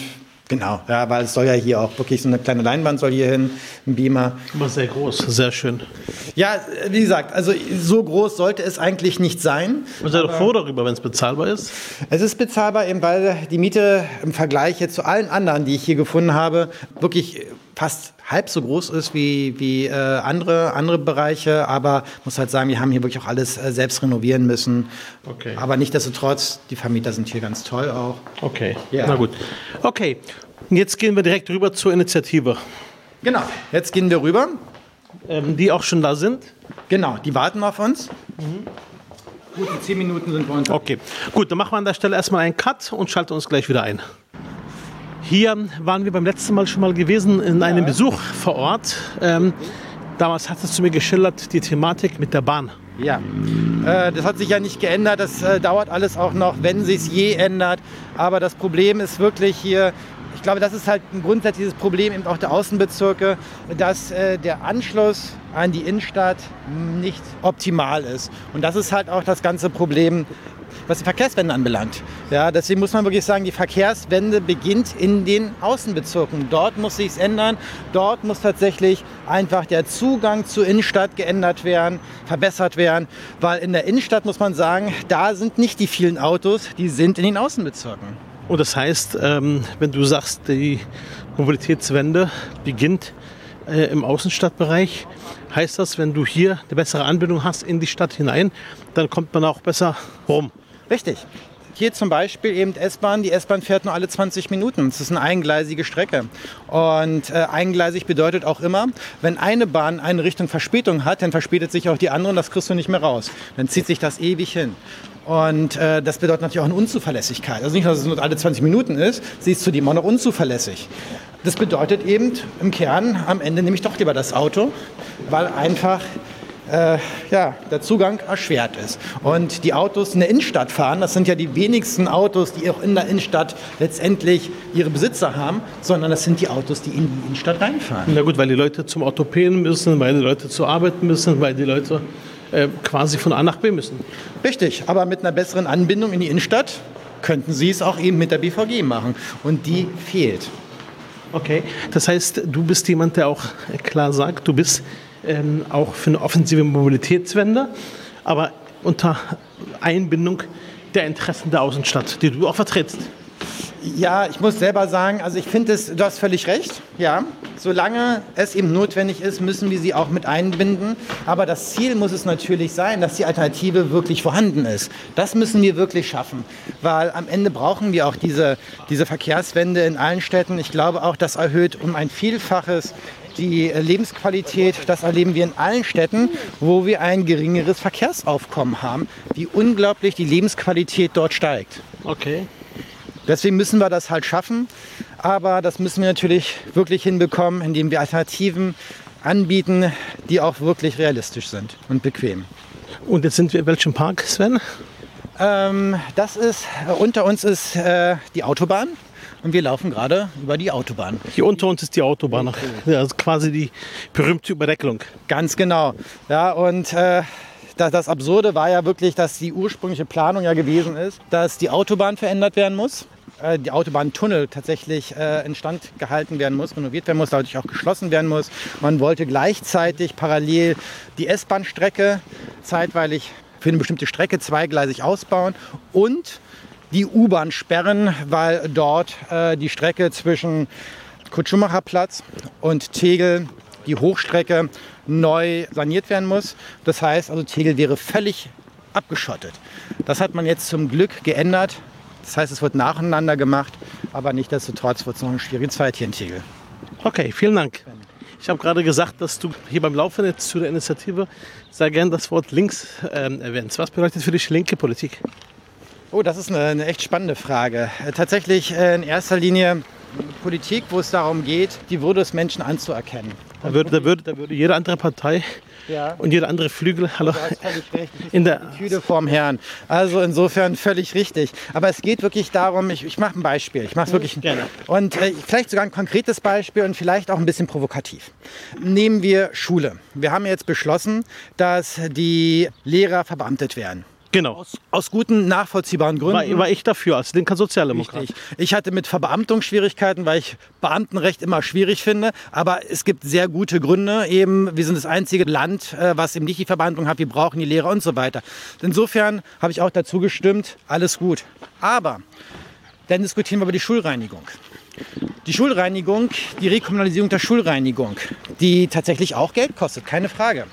Genau, ja, weil es soll ja hier auch wirklich so eine kleine Leinwand soll hier hin, ein Beamer. Aber sehr groß, sehr schön. Ja, wie gesagt, also so groß sollte es eigentlich nicht sein. Man sei doch froh darüber, wenn es bezahlbar ist. Es ist bezahlbar, eben weil die Miete im Vergleich jetzt zu allen anderen, die ich hier gefunden habe, wirklich fast halb so groß ist wie, wie äh, andere, andere Bereiche. Aber muss halt sagen, wir haben hier wirklich auch alles äh, selbst renovieren müssen. Okay. Aber nichtsdestotrotz, die Vermieter sind hier ganz toll auch. Okay, ja. na gut. Okay, und jetzt gehen wir direkt rüber zur Initiative. Genau, jetzt gehen wir rüber. Ähm, die auch schon da sind? Genau, die warten auf uns. Mhm. Gut, in zehn Minuten sind wir uns. Okay, gut, dann machen wir an der Stelle erstmal einen Cut und schalten uns gleich wieder ein. Hier waren wir beim letzten Mal schon mal gewesen in einem Besuch vor Ort. Ähm, damals hattest du mir geschildert die Thematik mit der Bahn. Ja, äh, das hat sich ja nicht geändert. Das äh, dauert alles auch noch, wenn sich je ändert. Aber das Problem ist wirklich hier, ich glaube, das ist halt ein grundsätzliches Problem eben auch der Außenbezirke, dass äh, der Anschluss an die Innenstadt nicht optimal ist. Und das ist halt auch das ganze Problem was die Verkehrswende anbelangt. Ja, deswegen muss man wirklich sagen, die Verkehrswende beginnt in den Außenbezirken. Dort muss sich ändern. Dort muss tatsächlich einfach der Zugang zur Innenstadt geändert werden, verbessert werden, weil in der Innenstadt muss man sagen, da sind nicht die vielen Autos, die sind in den Außenbezirken. Und das heißt, ähm, wenn du sagst, die Mobilitätswende beginnt äh, im Außenstadtbereich, heißt das, wenn du hier eine bessere Anbindung hast in die Stadt hinein, dann kommt man auch besser rum. Richtig. Hier zum Beispiel eben S-Bahn. Die S-Bahn fährt nur alle 20 Minuten. Das ist eine eingleisige Strecke. Und äh, eingleisig bedeutet auch immer, wenn eine Bahn eine Richtung Verspätung hat, dann verspätet sich auch die andere und das kriegst du nicht mehr raus. Dann zieht sich das ewig hin. Und äh, das bedeutet natürlich auch eine Unzuverlässigkeit. Also nicht, dass es nur alle 20 Minuten ist, sie ist zudem auch noch unzuverlässig. Das bedeutet eben im Kern am Ende nehme ich doch lieber das Auto, weil einfach äh, ja, der Zugang erschwert ist. Und die Autos in der Innenstadt fahren, das sind ja die wenigsten Autos, die auch in der Innenstadt letztendlich ihre Besitzer haben, sondern das sind die Autos, die in die Innenstadt reinfahren. Na gut, weil die Leute zum Orthopäden müssen, weil die Leute zur Arbeit müssen, weil die Leute äh, quasi von A nach B müssen. Richtig, aber mit einer besseren Anbindung in die Innenstadt könnten Sie es auch eben mit der BVG machen. Und die fehlt. Okay, das heißt, du bist jemand, der auch klar sagt, du bist ähm, auch für eine offensive Mobilitätswende, aber unter Einbindung der Interessen der Außenstadt, die du auch vertrittst. Ja, ich muss selber sagen, also ich finde es, du hast völlig recht, ja. Solange es eben notwendig ist, müssen wir sie auch mit einbinden. Aber das Ziel muss es natürlich sein, dass die Alternative wirklich vorhanden ist. Das müssen wir wirklich schaffen, weil am Ende brauchen wir auch diese, diese Verkehrswende in allen Städten. Ich glaube auch, das erhöht um ein Vielfaches die Lebensqualität, das erleben wir in allen Städten, wo wir ein geringeres Verkehrsaufkommen haben, wie unglaublich die Lebensqualität dort steigt. Okay. Deswegen müssen wir das halt schaffen. Aber das müssen wir natürlich wirklich hinbekommen, indem wir Alternativen anbieten, die auch wirklich realistisch sind und bequem. Und jetzt sind wir in welchem Park, Sven? Ähm, das ist, äh, unter uns ist äh, die Autobahn und wir laufen gerade über die Autobahn. Hier unter uns ist die Autobahn, ja, also quasi die berühmte Überdeckelung. Ganz genau. Ja, und äh, das Absurde war ja wirklich, dass die ursprüngliche Planung ja gewesen ist, dass die Autobahn verändert werden muss. Äh, die Autobahntunnel tatsächlich äh, instand gehalten werden muss, renoviert werden muss, dadurch auch geschlossen werden muss. Man wollte gleichzeitig parallel die S-Bahn-Strecke zeitweilig für eine bestimmte Strecke zweigleisig ausbauen und die U-Bahn sperren, weil dort äh, die Strecke zwischen Kutschummacherplatz und Tegel, die Hochstrecke, neu saniert werden muss. Das heißt also, Tegel wäre völlig abgeschottet. Das hat man jetzt zum Glück geändert. Das heißt, es wird nacheinander gemacht, aber nichtsdestotrotz wird es noch eine schwierige Zeit hier in Tegel. Okay, vielen Dank. Ich habe gerade gesagt, dass du hier beim Laufen jetzt zu der Initiative sehr gern das Wort links ähm, erwähnst. Was bedeutet für dich linke Politik? Oh, das ist eine, eine echt spannende Frage. Äh, tatsächlich äh, in erster Linie Politik, wo es darum geht, die Würde des Menschen anzuerkennen. Da würde, da würde, da würde jede andere Partei Ja. und jeder andere Flügel hallo, in der Tüte vorm Herrn. Also insofern völlig richtig. Aber es geht wirklich darum, ich, ich mache ein Beispiel. Ich mache es wirklich gerne. Und äh, vielleicht sogar ein konkretes Beispiel und vielleicht auch ein bisschen provokativ. Nehmen wir Schule. Wir haben jetzt beschlossen, dass die Lehrer verbeamtet werden. Genau. Aus guten, nachvollziehbaren Gründen. War, war ich dafür als linker Sozialdemokrat. Richtig. Ich hatte mit Verbeamtung Schwierigkeiten, weil ich Beamtenrecht immer schwierig finde. Aber es gibt sehr gute Gründe. Eben, wir sind das einzige Land, äh, was eben nicht die Verbeamtung hat. Wir brauchen die Lehrer und so weiter. Insofern habe ich auch dazu gestimmt, alles gut. Aber dann diskutieren wir über die Schulreinigung. Die Schulreinigung, die Rekommunalisierung der Schulreinigung, die tatsächlich auch Geld kostet, keine Frage.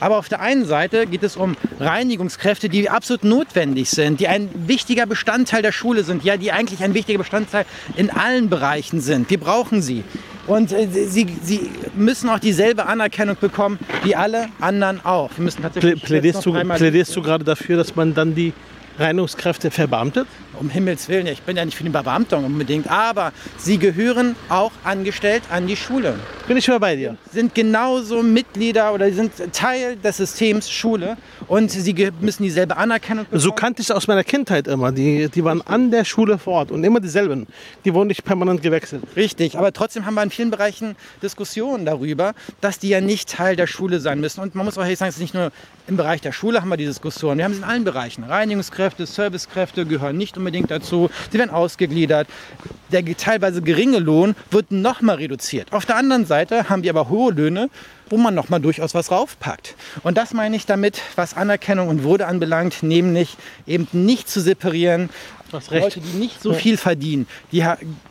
Aber auf der einen Seite geht es um Reinigungskräfte, die absolut notwendig sind, die ein wichtiger Bestandteil der Schule sind, ja, die eigentlich ein wichtiger Bestandteil in allen Bereichen sind. Wir brauchen sie. Und äh, sie, sie müssen auch dieselbe Anerkennung bekommen wie alle anderen auch. Wir müssen Plä tatsächlich jetzt plädierst, du, plädierst du gerade dafür, dass man dann die Reinigungskräfte verbeamtet? Um Himmels Willen, ich bin ja nicht für die Beamtung unbedingt, aber sie gehören auch angestellt an die Schule. Bin ich mal bei dir. Sind genauso Mitglieder oder sind Teil des Systems Schule und sie müssen dieselbe Anerkennung bekommen. So kannte ich es aus meiner Kindheit immer. Die, die waren an der Schule vor Ort und immer dieselben. Die wurden nicht permanent gewechselt. Richtig, aber trotzdem haben wir in vielen Bereichen Diskussionen darüber, dass die ja nicht Teil der Schule sein müssen. Und man muss auch ehrlich sagen, es ist nicht nur im Bereich der Schule haben wir die Diskussion. Wir haben es in allen Bereichen. Reinigungskräfte, Servicekräfte gehören nicht unbedingt dazu. Sie werden ausgegliedert. Der teilweise geringe Lohn wird nochmal reduziert. Auf der anderen Seite haben wir aber hohe Löhne, wo man nochmal durchaus was raufpackt. Und das meine ich damit, was Anerkennung und Würde anbelangt, nämlich eben nicht zu separieren. Recht. Leute, die nicht so viel verdienen, die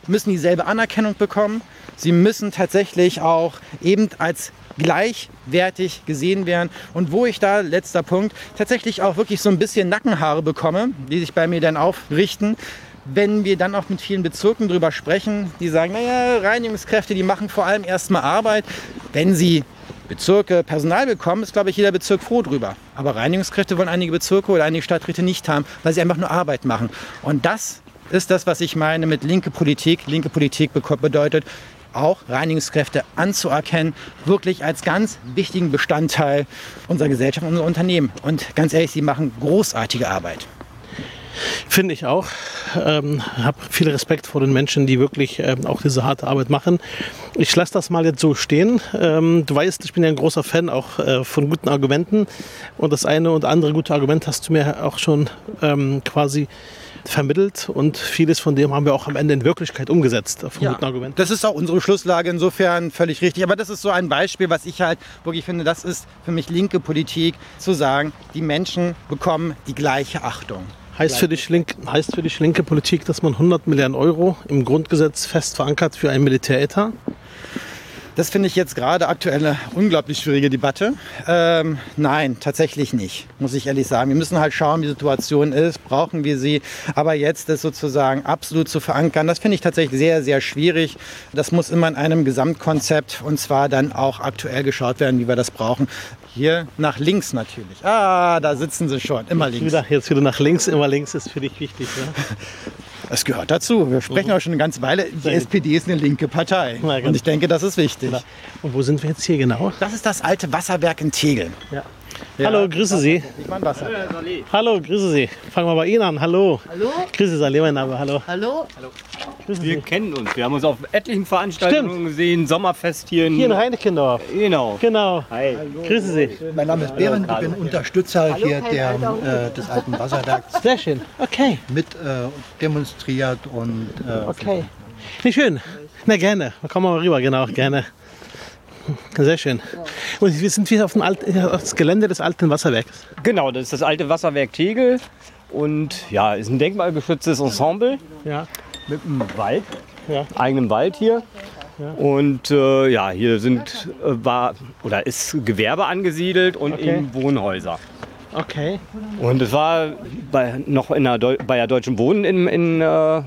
müssen dieselbe Anerkennung bekommen. Sie müssen tatsächlich auch eben als gleichwertig gesehen werden. Und wo ich da, letzter Punkt, tatsächlich auch wirklich so ein bisschen Nackenhaare bekomme, die sich bei mir dann aufrichten, wenn wir dann auch mit vielen Bezirken drüber sprechen, die sagen, naja, Reinigungskräfte, die machen vor allem erstmal Arbeit. Wenn sie Bezirke Personal bekommen, ist, glaube ich, jeder Bezirk froh drüber. Aber Reinigungskräfte wollen einige Bezirke oder einige Stadträte nicht haben, weil sie einfach nur Arbeit machen. Und das ist das, was ich meine mit linke Politik. Linke Politik bedeutet, auch Reinigungskräfte anzuerkennen, wirklich als ganz wichtigen Bestandteil unserer Gesellschaft, unserer Unternehmen. Und ganz ehrlich, sie machen großartige Arbeit. Finde ich auch. Ähm, habe viel Respekt vor den Menschen, die wirklich ähm, auch diese harte Arbeit machen. Ich lasse das mal jetzt so stehen. Ähm, du weißt, ich bin ja ein großer Fan auch äh, von guten Argumenten. Und das eine und andere gute Argument hast du mir auch schon ähm, quasi vermittelt. Und vieles von dem haben wir auch am Ende in Wirklichkeit umgesetzt, von guten Argumenten. Das ist auch unsere Schlusslage insofern völlig richtig. Aber das ist so ein Beispiel, was ich halt wirklich finde, das ist für mich linke Politik, zu sagen, die Menschen bekommen die gleiche Achtung. Heißt für, dich link, heißt für dich linke Politik, dass man 100 Milliarden Euro im Grundgesetz fest verankert für ein Militäretat? Das finde ich jetzt gerade aktuell eine unglaublich schwierige Debatte. Ähm, nein, tatsächlich nicht, muss ich ehrlich sagen. Wir müssen halt schauen, wie die Situation ist, brauchen wir sie. Aber jetzt das sozusagen absolut zu verankern, das finde ich tatsächlich sehr, sehr schwierig. Das muss immer in einem Gesamtkonzept und zwar dann auch aktuell geschaut werden, wie wir das brauchen. Hier nach links natürlich. Ah, da sitzen sie schon, immer links. Wieder, jetzt wieder nach links, immer links ist für dich wichtig. Ne? Es gehört dazu. Wir sprechen auch schon eine ganze Weile. Die SPD ist eine linke Partei. Na, Und ich denke, das ist wichtig. Und wo sind wir jetzt hier genau? Das ist das alte Wasserwerk in Tegel. Ja. Hallo, grüße Sie. Ich meine Wasser. Hallo, grüße Sie. Fangen wir bei Ihnen an. Hallo. Hallo? Grüße Saleh, mein Name. Hallo. Hallo? Wir Sie. kennen uns. Wir haben uns auf etlichen Veranstaltungen gesehen. Sommerfest hier in. Hier in Reinekendorf. Genau. Genau. Hi. Grüße Sie. Mein Name ist Behrend, ich bin Unterstützer hier der, äh, des alten Wasserwerks Sehr schön. Okay. mit äh, demonstriert und äh, Okay. Nicht schön. Na gerne. Kommen wir mal rüber. Genau, gerne. Sehr schön. Und wir sind wieder auf, dem alten, auf das Gelände des alten Wasserwerks. Genau, das ist das alte Wasserwerk Tegel. und ja, ist ein denkmalgeschütztes Ensemble Ja. Mit einem Wald, Ja. eigenem Wald hier. Und äh, ja, hier sind äh, war oder ist Gewerbe angesiedelt und Okay. eben Wohnhäuser. Okay. Und es war bei, noch in der Deu bei der Deutschen Wohnen in, in, äh,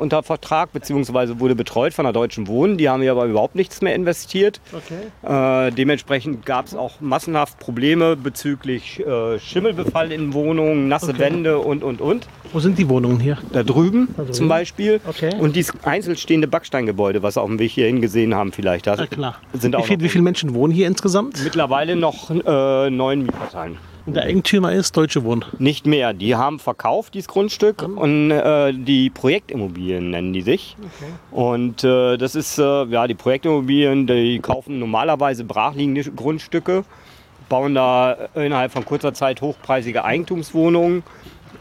unter Vertrag, beziehungsweise wurde betreut von der Deutschen Wohnen. Die haben hier aber überhaupt nichts mehr investiert. Okay. Äh, dementsprechend gab es auch massenhaft Probleme bezüglich äh, Schimmelbefall in Wohnungen, nasse Okay. Wände und, und, und. Wo sind die Wohnungen hier? Da drüben, drüben. zum Beispiel. Okay. Und dieses einzelstehende Backsteingebäude, was wir auf dem Weg hierhin gesehen haben vielleicht. Da Na klar. sind wie, viel, wie viele Menschen wohnen hier insgesamt? mittlerweile noch äh, neun Mietparteien. Der Eigentümer ist Deutsche Wohnen. Nicht mehr. Die haben verkauft, dieses Grundstück. Und äh, die Projektimmobilien nennen die sich. Und äh, das ist, äh, ja, die Projektimmobilien, die kaufen normalerweise brachliegende Grundstücke, bauen da innerhalb von kurzer Zeit hochpreisige Eigentumswohnungen.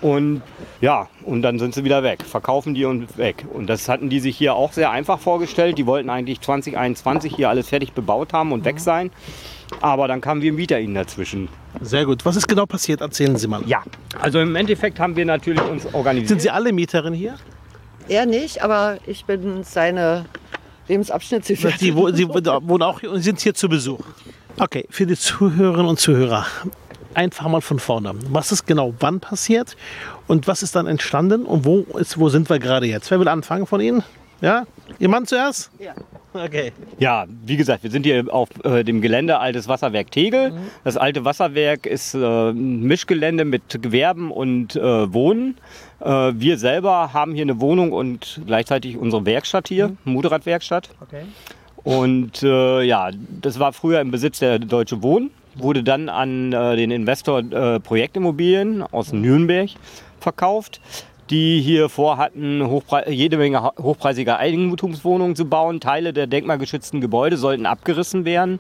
Und ja, und dann sind sie wieder weg, verkaufen die und weg. Und das hatten die sich hier auch sehr einfach vorgestellt. Die wollten eigentlich 2021 hier alles fertig bebaut haben und weg sein. Aber dann kamen wir Mieter ihnen dazwischen. Sehr gut. Was ist genau passiert? Erzählen Sie mal. Ja, also im Endeffekt haben wir natürlich uns organisiert. Sind Sie alle Mieterin hier? Er nicht, aber ich bin seine Lebensabschnittsgefährtin. Sie, Sie wohnen auch hier und sind hier zu Besuch. Okay, für die Zuhörerinnen und Zuhörer, einfach mal von vorne. Was ist genau wann passiert und was ist dann entstanden und wo, ist, wo sind wir gerade jetzt? Wer will anfangen von Ihnen? Ja? Ihr Mann zuerst? Ja. Okay. Ja, wie gesagt, wir sind hier auf äh, dem Gelände Altes Wasserwerk Tegel. Das alte Wasserwerk ist äh, ein Mischgelände mit Gewerben und äh, Wohnen. Äh, wir selber haben hier eine Wohnung und gleichzeitig unsere Werkstatt hier, Motorradwerkstatt. okay. Und äh, ja, das war früher im Besitz der Deutsche Wohnen, wurde dann an äh, den Investor äh, Projektimmobilien aus Nürnberg verkauft, die hier vorhatten, hochpre jede Menge hochpreisiger Eigentumswohnungen zu bauen. Teile der denkmalgeschützten Gebäude sollten abgerissen werden,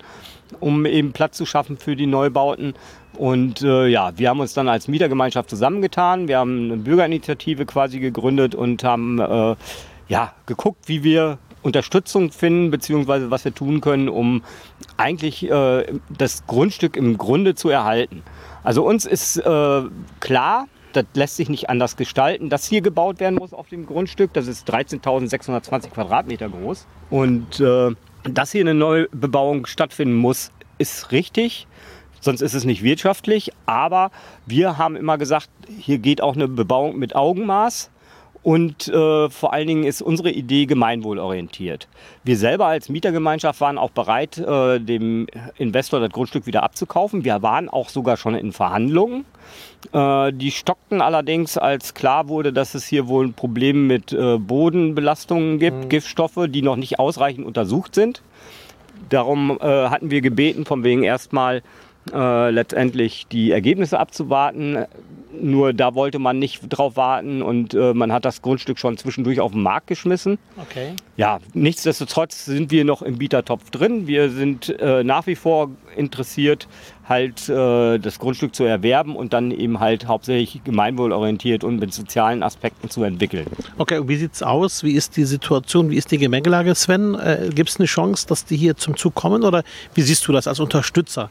um eben Platz zu schaffen für die Neubauten. Und äh, ja, wir haben uns dann als Mietergemeinschaft zusammengetan. Wir haben eine Bürgerinitiative quasi gegründet und haben äh, ja, geguckt, wie wir Unterstützung finden, beziehungsweise was wir tun können, um eigentlich äh, das Grundstück im Grunde zu erhalten. Also uns ist äh, klar, das lässt sich nicht anders gestalten, dass hier gebaut werden muss auf dem Grundstück. Das ist 13.620 Quadratmeter groß. Und äh, dass hier eine Neubebauung stattfinden muss, ist richtig. Sonst ist es nicht wirtschaftlich. Aber wir haben immer gesagt, hier geht auch eine Bebauung mit Augenmaß. Und äh, vor allen Dingen ist unsere Idee gemeinwohlorientiert. Wir selber als Mietergemeinschaft waren auch bereit, äh, dem Investor das Grundstück wieder abzukaufen. Wir waren auch sogar schon in Verhandlungen. Äh, die stockten allerdings, als klar wurde, dass es hier wohl ein Problem mit äh, Bodenbelastungen gibt, Giftstoffe, die noch nicht ausreichend untersucht sind. Darum äh, hatten wir gebeten, von wegen erstmal äh, letztendlich die Ergebnisse abzuwarten. Nur da wollte man nicht drauf warten und äh, man hat das Grundstück schon zwischendurch auf den Markt geschmissen. Okay. Ja, nichtsdestotrotz sind wir noch im Bietertopf drin. Wir sind äh, nach wie vor interessiert, halt äh, das Grundstück zu erwerben und dann eben halt hauptsächlich gemeinwohlorientiert und mit sozialen Aspekten zu entwickeln. Okay, und wie sieht's aus? Wie ist die Situation? Wie ist die Gemengelage, Sven? Äh, Gibt es eine Chance, dass die hier zum Zug kommen oder wie siehst du das als Unterstützer?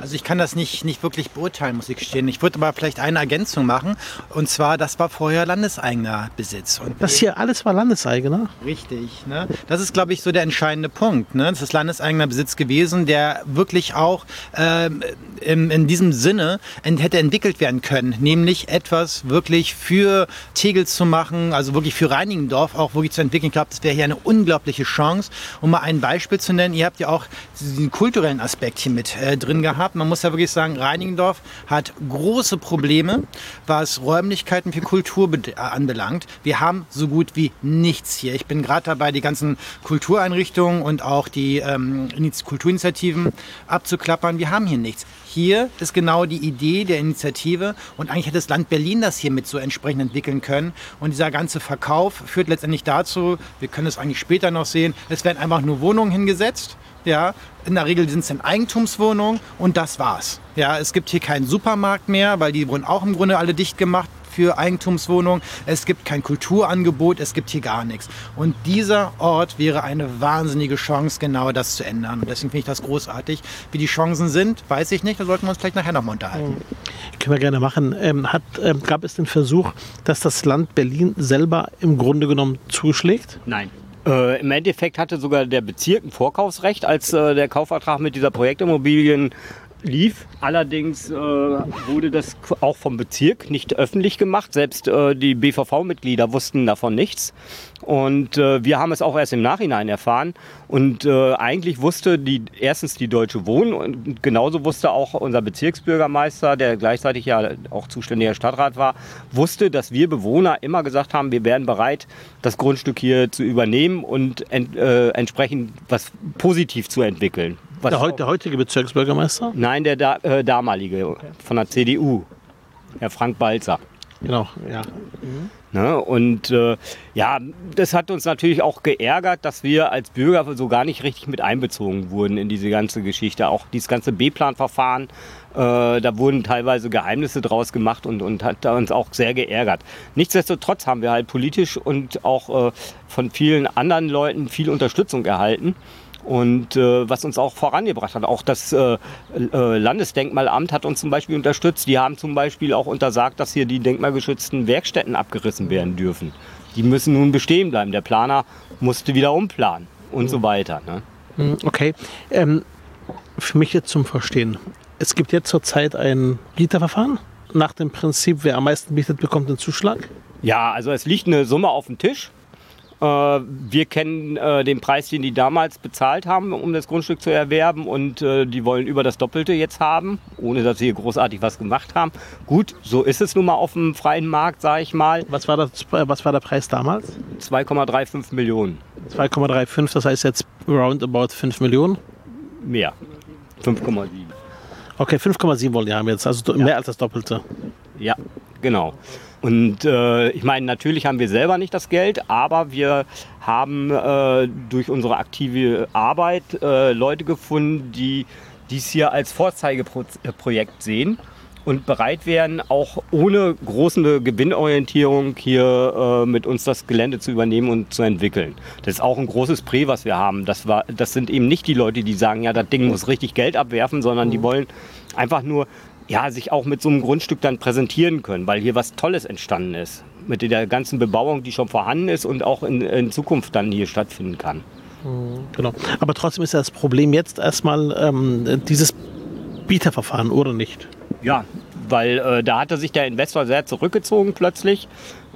Also ich kann das nicht, nicht wirklich beurteilen, muss ich gestehen. Ich würde aber vielleicht eine Ergänzung machen. Und zwar, das war vorher landeseigener Besitz. Und Das hier alles war landeseigener. Richtig. Ne? Das ist, glaube ich, so der entscheidende Punkt. Ne? Das ist landeseigener Besitz gewesen, der wirklich auch ähm, in, in diesem Sinne ent hätte entwickelt werden können. Nämlich etwas wirklich für Tegel zu machen, also wirklich für Reinigendorf auch wirklich zu entwickeln. Ich glaube, das wäre hier eine unglaubliche Chance. Um mal ein Beispiel zu nennen, ihr habt ja auch diesen kulturellen Aspekt hier mit äh, drin gehabt. Man muss ja wirklich sagen, Reinigendorf hat große Probleme, was Räumlichkeiten für Kultur äh, anbelangt. Wir haben so gut wie nichts hier. Ich bin gerade dabei, die ganzen Kultureinrichtungen und auch die ähm, Kulturinitiativen abzuklappern. Wir haben hier nichts. Hier ist genau die Idee der Initiative und eigentlich hätte das Land Berlin das hier mit so entsprechend entwickeln können. Und dieser ganze Verkauf führt letztendlich dazu, wir können es eigentlich später noch sehen, es werden einfach nur Wohnungen hingesetzt. Ja, in der Regel sind es dann Eigentumswohnungen und das war's. Ja, es gibt hier keinen Supermarkt mehr, weil die wurden auch im Grunde alle dicht gemacht für Eigentumswohnungen, es gibt kein Kulturangebot, es gibt hier gar nichts. Und dieser Ort wäre eine wahnsinnige Chance, genau das zu ändern. Und deswegen finde ich das großartig. Wie die Chancen sind, weiß ich nicht, da sollten wir uns vielleicht nachher nochmal unterhalten. Können wir gerne machen. Ähm, hat, ähm, gab es den Versuch, dass das Land Berlin selber im Grunde genommen zuschlägt? Nein. Äh, Im Endeffekt hatte sogar der Bezirk ein Vorkaufsrecht, als äh, der Kaufvertrag mit dieser Projektimmobilien lief. Allerdings äh, wurde das auch vom Bezirk nicht öffentlich gemacht. Selbst äh, die BVV-Mitglieder wussten davon nichts. Und äh, wir haben es auch erst im Nachhinein erfahren. Und äh, eigentlich wusste die, erstens die Deutsche Wohnen und genauso wusste auch unser Bezirksbürgermeister, der gleichzeitig ja auch zuständiger Stadtrat war, wusste, dass wir Bewohner immer gesagt haben, wir wären bereit, das Grundstück hier zu übernehmen und ent, äh, entsprechend was positiv zu entwickeln. Was Der, der heutige Bezirksbürgermeister? Nein, der da, äh, damalige von der CDU, Herr Frank Balzer. Genau, ja. Ne? Und äh, ja, das hat uns natürlich auch geärgert, dass wir als Bürger so gar nicht richtig mit einbezogen wurden in diese ganze Geschichte. Auch dieses ganze B-Plan-Verfahren, äh, da wurden teilweise Geheimnisse draus gemacht und, und hat uns auch sehr geärgert. Nichtsdestotrotz haben wir halt politisch und auch äh, von vielen anderen Leuten viel Unterstützung erhalten. Und äh, was uns auch vorangebracht hat, auch das äh, äh, Landesdenkmalamt hat uns zum Beispiel unterstützt. Die haben zum Beispiel auch untersagt, dass hier die denkmalgeschützten Werkstätten abgerissen werden dürfen. Die müssen nun bestehen bleiben. Der Planer musste wieder umplanen und so weiter. Ne? Hm, Okay. Ähm, für mich jetzt zum Verstehen. Es gibt jetzt zurzeit ein Bieterverfahren nach dem Prinzip, wer am meisten bietet, bekommt den Zuschlag. Ja, also es liegt eine Summe auf dem Tisch. Äh, wir kennen äh, den Preis, den die damals bezahlt haben, um das Grundstück zu erwerben. Und äh, die wollen über das Doppelte jetzt haben, ohne dass sie hier großartig was gemacht haben. Gut, so ist es nun mal auf dem freien Markt, sage ich mal. Was war, das, was war der Preis damals? 2,35 Millionen 2,35, das heißt jetzt roundabout 5 Millionen. mehr. 5,7. Okay, 5,7 wollen die haben jetzt, also mehr als das Doppelte. Ja, genau. Und äh, ich meine, natürlich haben wir selber nicht das Geld, aber wir haben äh, durch unsere aktive Arbeit äh, Leute gefunden, die dies hier als Vorzeigeprojekt sehen und bereit wären, auch ohne große Gewinnorientierung hier äh, mit uns das Gelände zu übernehmen und zu entwickeln. Das ist auch ein großes Prä, was wir haben. Das, war, das sind eben nicht die Leute, die sagen, ja, das Ding muss richtig Geld abwerfen, sondern die wollen einfach nur ja, sich auch mit so einem Grundstück dann präsentieren können, weil hier was Tolles entstanden ist. Mit der ganzen Bebauung, die schon vorhanden ist und auch in, in Zukunft dann hier stattfinden kann. Genau. Aber trotzdem ist ja das Problem jetzt erstmal ähm, dieses Bieterverfahren, oder nicht? Ja, weil äh, da hatte sich der Investor sehr zurückgezogen plötzlich.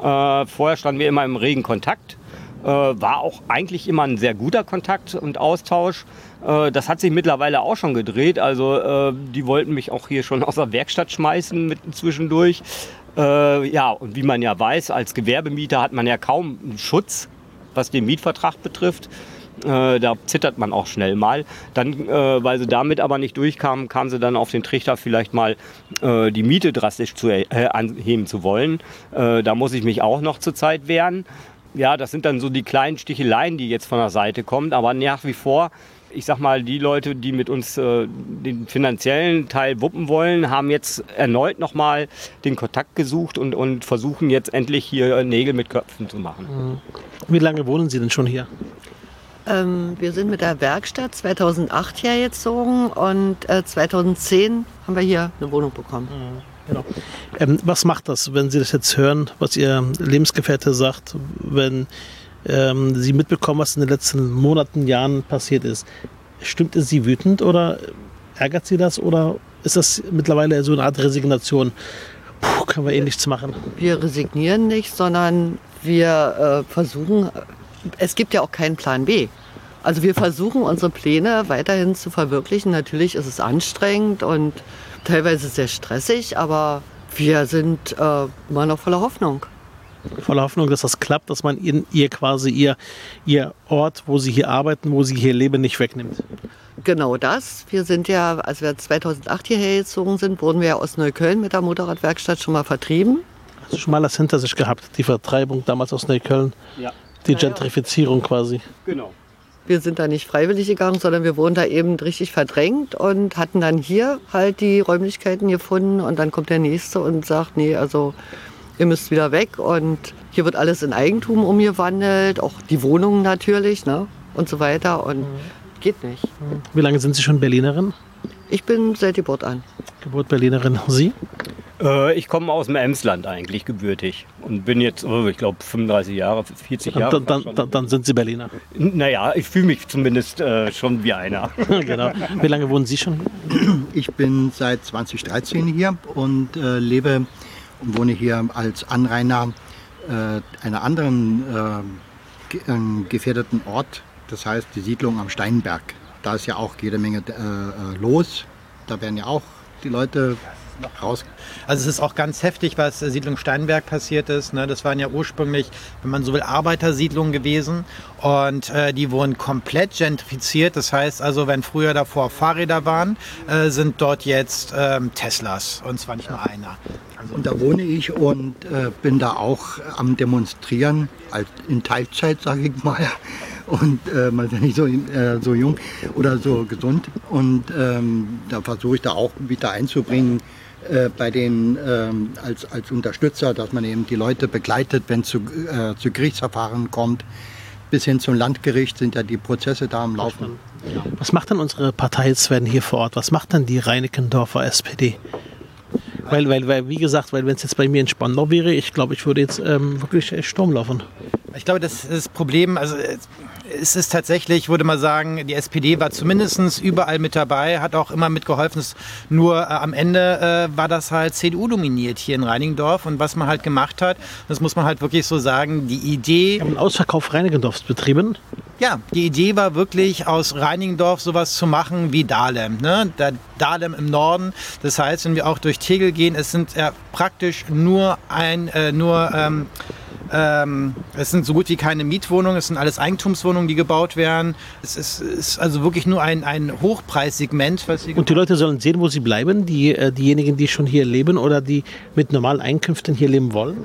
Äh, vorher standen wir immer im regen Kontakt. Äh, war auch eigentlich immer ein sehr guter Kontakt und Austausch. Äh, das hat sich mittlerweile auch schon gedreht. Also äh, die wollten mich auch hier schon aus der Werkstatt schmeißen mit zwischendurch. Ja, und wie man ja weiß, als Gewerbemieter hat man ja kaum einen Schutz, was den Mietvertrag betrifft. Da zittert man auch schnell mal. Dann, weil sie damit aber nicht durchkamen, kamen sie dann auf den Trichter, vielleicht mal die Miete drastisch zu anheben zu wollen. Da muss ich mich auch noch zur Zeit wehren. Ja, das sind dann so die kleinen Sticheleien, die jetzt von der Seite kommen. Aber nach wie vor, ich sag mal, die Leute, die mit uns äh, den finanziellen Teil wuppen wollen, haben jetzt erneut nochmal den Kontakt gesucht und, und versuchen jetzt endlich hier Nägel mit Köpfen zu machen. Wie lange wohnen Sie denn schon hier? Ähm, wir sind mit der Werkstatt 2008 hergezogen und äh, 2010 haben wir hier eine Wohnung bekommen. Genau. Ähm, was macht das, wenn Sie das jetzt hören, was Ihr Lebensgefährte sagt, wenn ähm, Sie mitbekommen, was in den letzten Monaten, Jahren passiert ist? Stimmt es Sie wütend oder ärgert Sie das oder ist das mittlerweile so eine Art Resignation? Puh, können wir eh nichts machen. Wir resignieren nicht, sondern wir äh, versuchen, es gibt ja auch keinen Plan B. Also wir versuchen unsere Pläne weiterhin zu verwirklichen. Natürlich ist es anstrengend und teilweise sehr stressig, aber wir sind äh, immer noch voller Hoffnung. Voller Hoffnung, dass das klappt, dass man Ihnen, ihr quasi ihr, ihr Ort, wo Sie hier arbeiten, wo Sie hier leben, nicht wegnimmt. Genau das. Wir sind ja, als wir 2008 hierher gezogen sind, wurden wir ja aus Neukölln mit der Motorradwerkstatt schon mal vertrieben. Hast du schon mal das hinter sich gehabt, die Vertreibung damals aus Neukölln, Ja, die. Gentrifizierung quasi? genau. Wir sind da nicht freiwillig gegangen, sondern wir wurden da eben richtig verdrängt und hatten dann hier halt die Räumlichkeiten gefunden und dann kommt der Nächste und sagt, nee, also ihr müsst wieder weg und hier wird alles in Eigentum umgewandelt, auch die Wohnungen natürlich ne? und so weiter und geht nicht. Wie lange sind Sie schon Berlinerin? Ich bin seit Geburt an. Geburt Berlinerin. Sie? Äh, ich komme aus dem Emsland eigentlich gebürtig und bin jetzt, oh, ich glaube, 35 Jahre, 40 Jahre. Dann, dann, dann, dann sind Sie Berliner. Naja, ich fühle mich zumindest äh, schon wie einer. genau. Wie lange wohnen Sie schon? Ich bin seit 2013 hier und äh, lebe und wohne hier als Anrainer äh, einer anderen äh, ge äh, gefährdeten Ort, das heißt die Siedlung am Steinberg. Da ist ja auch jede Menge äh, äh, los. Da werden ja auch die Leute raus. Also es ist auch ganz heftig, was Siedlung Steinberg passiert ist. Ne? Das waren ja ursprünglich, wenn man so will, Arbeitersiedlungen gewesen und äh, die wurden komplett gentrifiziert. Das heißt also, wenn früher davor Fahrräder waren, äh, sind dort jetzt ähm, Teslas und zwar nicht nur einer. Also und da wohne ich und äh, bin da auch am Demonstrieren, als in Teilzeit, sage ich mal. Und äh, man ist ja nicht so, äh, so jung oder so gesund. Und ähm, da versuche ich da auch wieder einzubringen, äh, bei den ähm, als, als Unterstützer, dass man eben die Leute begleitet, wenn es zu, äh, zu Gerichtsverfahren kommt. Bis hin zum Landgericht sind ja die Prozesse da am Laufen. Was macht denn unsere Partei Sven hier vor Ort? Was macht denn die Reinickendorfer SPD? Weil, weil, weil wie gesagt, weil wenn es jetzt bei mir in Spandau wäre, ich glaube, ich würde jetzt ähm, wirklich Sturm laufen. Ich glaube, das ist das Problem, also es ist tatsächlich, würde man sagen, die SPD war zumindest überall mit dabei, hat auch immer mitgeholfen. Nur äh, am Ende äh, war das halt CDU dominiert hier in Reinigendorf. Und was man halt gemacht hat, das muss man halt wirklich so sagen, die Idee... Wir haben einen Ausverkauf Reinigendorfs betrieben. Ja, die Idee war wirklich aus Reinigendorf sowas zu machen wie Dahlem. Ne? Der Dahlem im Norden. Das heißt, wenn wir auch durch Tegel gehen, es sind ja praktisch nur ein, äh, nur... Ähm, ähm, es sind so gut wie keine Mietwohnungen, es sind alles Eigentumswohnungen, die gebaut werden. Es ist, ist also wirklich nur ein, ein Hochpreissegment. Was Und die Leute sollen sehen, wo sie bleiben, die, äh, diejenigen, die schon hier leben oder die mit normalen Einkünften hier leben wollen?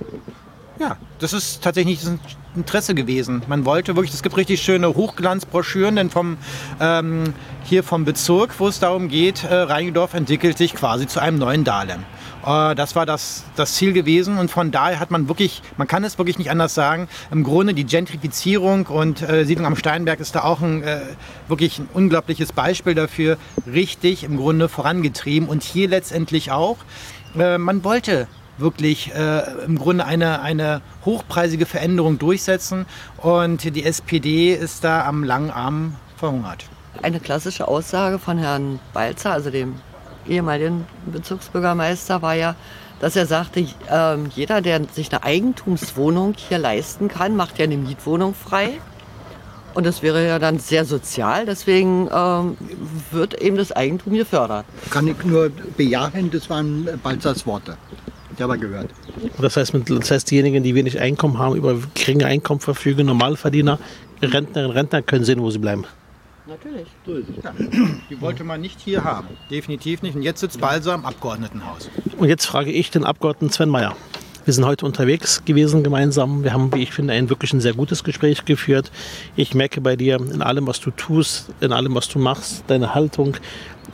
Ja, das ist tatsächlich das Interesse gewesen. Man wollte wirklich, es gibt richtig schöne Hochglanzbroschüren, denn vom, ähm, hier vom Bezirk, wo es darum geht, äh, Reinigendorf entwickelt sich quasi zu einem neuen Dahlem. Äh, das war das, das Ziel gewesen und von daher hat man wirklich, man kann es wirklich nicht anders sagen, im Grunde die Gentrifizierung und äh, Siedlung am Steinberg ist da auch ein, äh, wirklich ein unglaubliches Beispiel dafür, richtig im Grunde vorangetrieben und hier letztendlich auch. Äh, man wollte wirklich äh, im Grunde eine, eine hochpreisige Veränderung durchsetzen und die SPD ist da am langen Arm verhungert. Eine klassische Aussage von Herrn Balzer, also dem ehemaligen Bezirksbürgermeister, war ja, dass er sagte, äh, jeder, der sich eine Eigentumswohnung hier leisten kann, macht ja eine Mietwohnung frei. Und das wäre ja dann sehr sozial, deswegen ähm, wird eben das Eigentum gefördert. Kann ich nur bejahen, das waren Balzers Worte. Ich habe gehört. Das heißt, das heißt, diejenigen, die wenig Einkommen haben, über geringe Einkommen verfügen, Normalverdiener, Rentnerinnen, Rentner können sehen, wo sie bleiben. Natürlich. So ist es. Ja. Die wollte man nicht hier haben. Definitiv nicht. Und jetzt sitzt Balser im Abgeordnetenhaus. Und jetzt frage ich den Abgeordneten Sven Meyer. Wir sind heute unterwegs gewesen gemeinsam. Wir haben, wie ich finde, ein wirklich ein sehr gutes Gespräch geführt. Ich merke bei dir in allem, was du tust, in allem, was du machst, deine Haltung,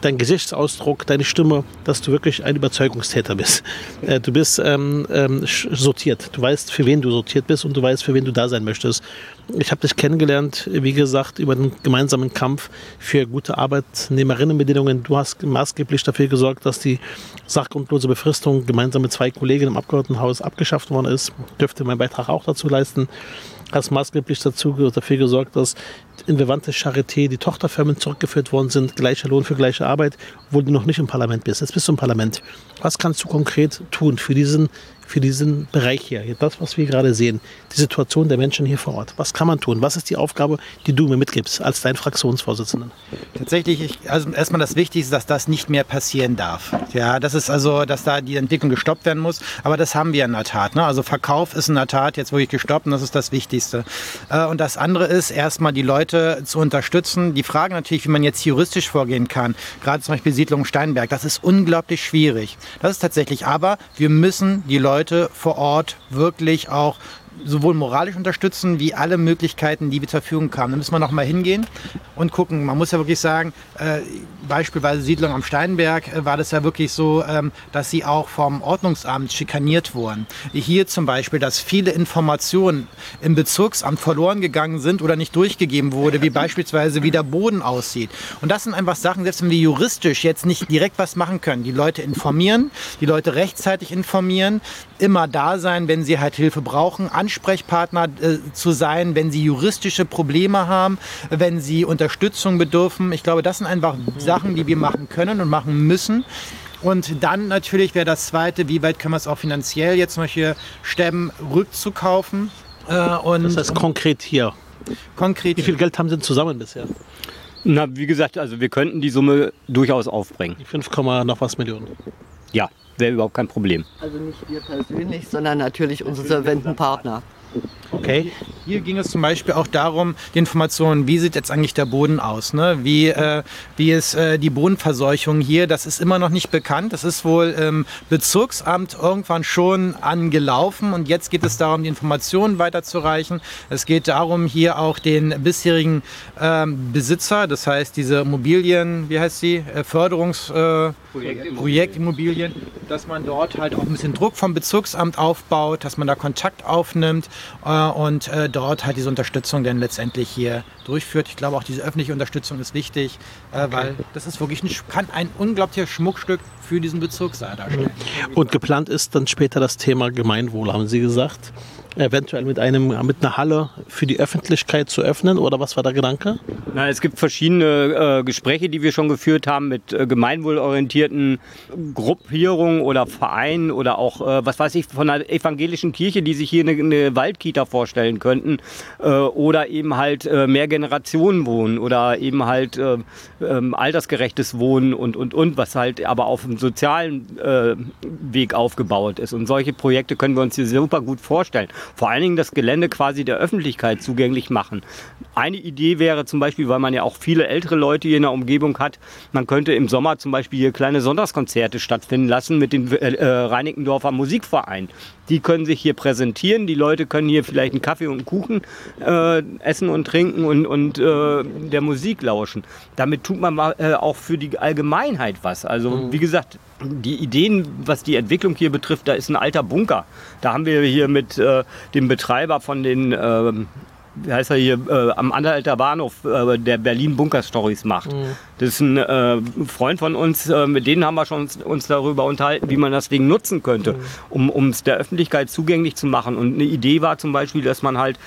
dein Gesichtsausdruck, deine Stimme, dass du wirklich ein Überzeugungstäter bist. Äh, du bist ähm, ähm, sortiert. Du weißt, für wen du sortiert bist und du weißt, für wen du da sein möchtest. Ich habe dich kennengelernt, wie gesagt, über den gemeinsamen Kampf für gute Arbeitnehmerinnenbedingungen. Du hast maßgeblich dafür gesorgt, dass die sachgrundlose Befristung gemeinsam mit zwei Kollegen im Abgeordnetenhaus abgeschafft worden ist. Dürfte meinen Beitrag auch dazu leisten hast maßgeblich dazu, dafür gesorgt, dass in Vivante Charité die Tochterfirmen zurückgeführt worden sind, gleicher Lohn für gleiche Arbeit, obwohl du noch nicht im Parlament bist. Jetzt bist du im Parlament. Was kannst du konkret tun für diesen für diesen Bereich hier, das, was wir gerade sehen, die Situation der Menschen hier vor Ort. Was kann man tun? Was ist die Aufgabe, die du mir mitgibst als dein Fraktionsvorsitzender? Tatsächlich, ich, also erstmal das Wichtigste, dass das nicht mehr passieren darf. Ja, das ist also, dass da die Entwicklung gestoppt werden muss. Aber das haben wir in der Tat. Ne? Also Verkauf ist in der Tat jetzt wirklich gestoppt und das ist das Wichtigste. Äh, und das andere ist, erstmal die Leute zu unterstützen. Die Frage natürlich, wie man jetzt juristisch vorgehen kann. Gerade zum Beispiel Siedlung Steinberg, das ist unglaublich schwierig. Das ist tatsächlich, aber wir müssen die Leute Leute vor Ort wirklich auch sowohl moralisch unterstützen, wie alle Möglichkeiten, die wir zur Verfügung haben. Da müssen wir noch mal hingehen und gucken. Man muss ja wirklich sagen, äh, beispielsweise Siedlung am Steinberg äh, war das ja wirklich so, ähm, dass sie auch vom Ordnungsamt schikaniert wurden. Hier zum Beispiel, dass viele Informationen im Bezirksamt verloren gegangen sind oder nicht durchgegeben wurde, wie beispielsweise wie der Boden aussieht. Und das sind einfach Sachen, selbst wenn wir juristisch jetzt nicht direkt was machen können, die Leute informieren, die Leute rechtzeitig informieren, immer da sein, wenn sie halt Hilfe brauchen, Ansprechpartner äh, zu sein, wenn sie juristische Probleme haben, wenn sie Unterstützung bedürfen. Ich glaube, das sind einfach Sachen, die wir machen können und machen müssen. Und dann natürlich wäre das Zweite, wie weit können wir es auch finanziell jetzt solche stemmen, rückzukaufen. Äh, und das heißt konkret hier. Konkret. Wie viel Geld haben Sie denn zusammen bisher? Na, wie gesagt, also wir könnten die Summe durchaus aufbringen. Die 5, noch was Millionen. Ja, wäre überhaupt kein Problem. Also nicht wir persönlich, sondern natürlich unsere Serventenpartner. Okay. Hier ging es zum Beispiel auch darum, die Informationen, wie sieht jetzt eigentlich der Boden aus? Ne? Wie, äh, wie ist äh, die Bodenverseuchung hier? Das ist immer noch nicht bekannt. Das ist wohl im Bezirksamt irgendwann schon angelaufen und jetzt geht es darum, die Informationen weiterzureichen. Es geht darum, hier auch den bisherigen ähm, Besitzer, das heißt diese Immobilien, wie heißt sie, äh, Förderungs... Äh, Projektimmobilien. Projektimmobilien, dass man dort halt auch ein bisschen Druck vom Bezirksamt aufbaut, dass man da Kontakt aufnimmt äh, und äh, dort halt diese Unterstützung dann letztendlich hier durchführt. Ich glaube auch diese öffentliche Unterstützung ist wichtig, äh, weil das ist wirklich ein, kann ein unglaubliches Schmuckstück für diesen Bezirk darstellen. Und geplant ist dann später das Thema Gemeinwohl, haben Sie gesagt eventuell mit, einem, mit einer Halle für die Öffentlichkeit zu öffnen oder was war der Gedanke? Na, es gibt verschiedene äh, Gespräche, die wir schon geführt haben mit äh, gemeinwohlorientierten Gruppierungen oder Vereinen oder auch, äh, was weiß ich, von einer evangelischen Kirche, die sich hier eine, eine Waldkita vorstellen könnten äh, oder eben halt äh, mehr Generationen wohnen oder eben halt äh, ähm, altersgerechtes Wohnen und, und, und, was halt aber auf einem sozialen Weg aufgebaut ist. Und solche Projekte können wir uns hier super gut vorstellen vor allen Dingen das Gelände quasi der Öffentlichkeit zugänglich machen. Eine Idee wäre zum Beispiel, weil man ja auch viele ältere Leute hier in der Umgebung hat, man könnte im Sommer zum Beispiel hier kleine Sonntagskonzerte stattfinden lassen mit dem äh, äh, Reinickendorfer Musikverein. Die können sich hier präsentieren, die Leute können hier vielleicht einen Kaffee und einen Kuchen äh, essen und trinken und, und äh, der Musik lauschen. Damit tut man äh, auch für die Allgemeinheit was. Also mhm. wie gesagt, die Ideen, was die Entwicklung hier betrifft, da ist ein alter Bunker. Da haben wir hier mit äh, dem Betreiber von den, äh, wie heißt er hier, äh, am Anhalter Bahnhof, äh, der Berlin Bunker Stories macht. Mhm. Das ist ein äh, Freund von uns, äh, mit denen haben wir schon uns, uns, darüber unterhalten, wie man das Ding nutzen könnte, mhm. um es der Öffentlichkeit zugänglich zu machen. Und eine Idee war zum Beispiel, dass man halt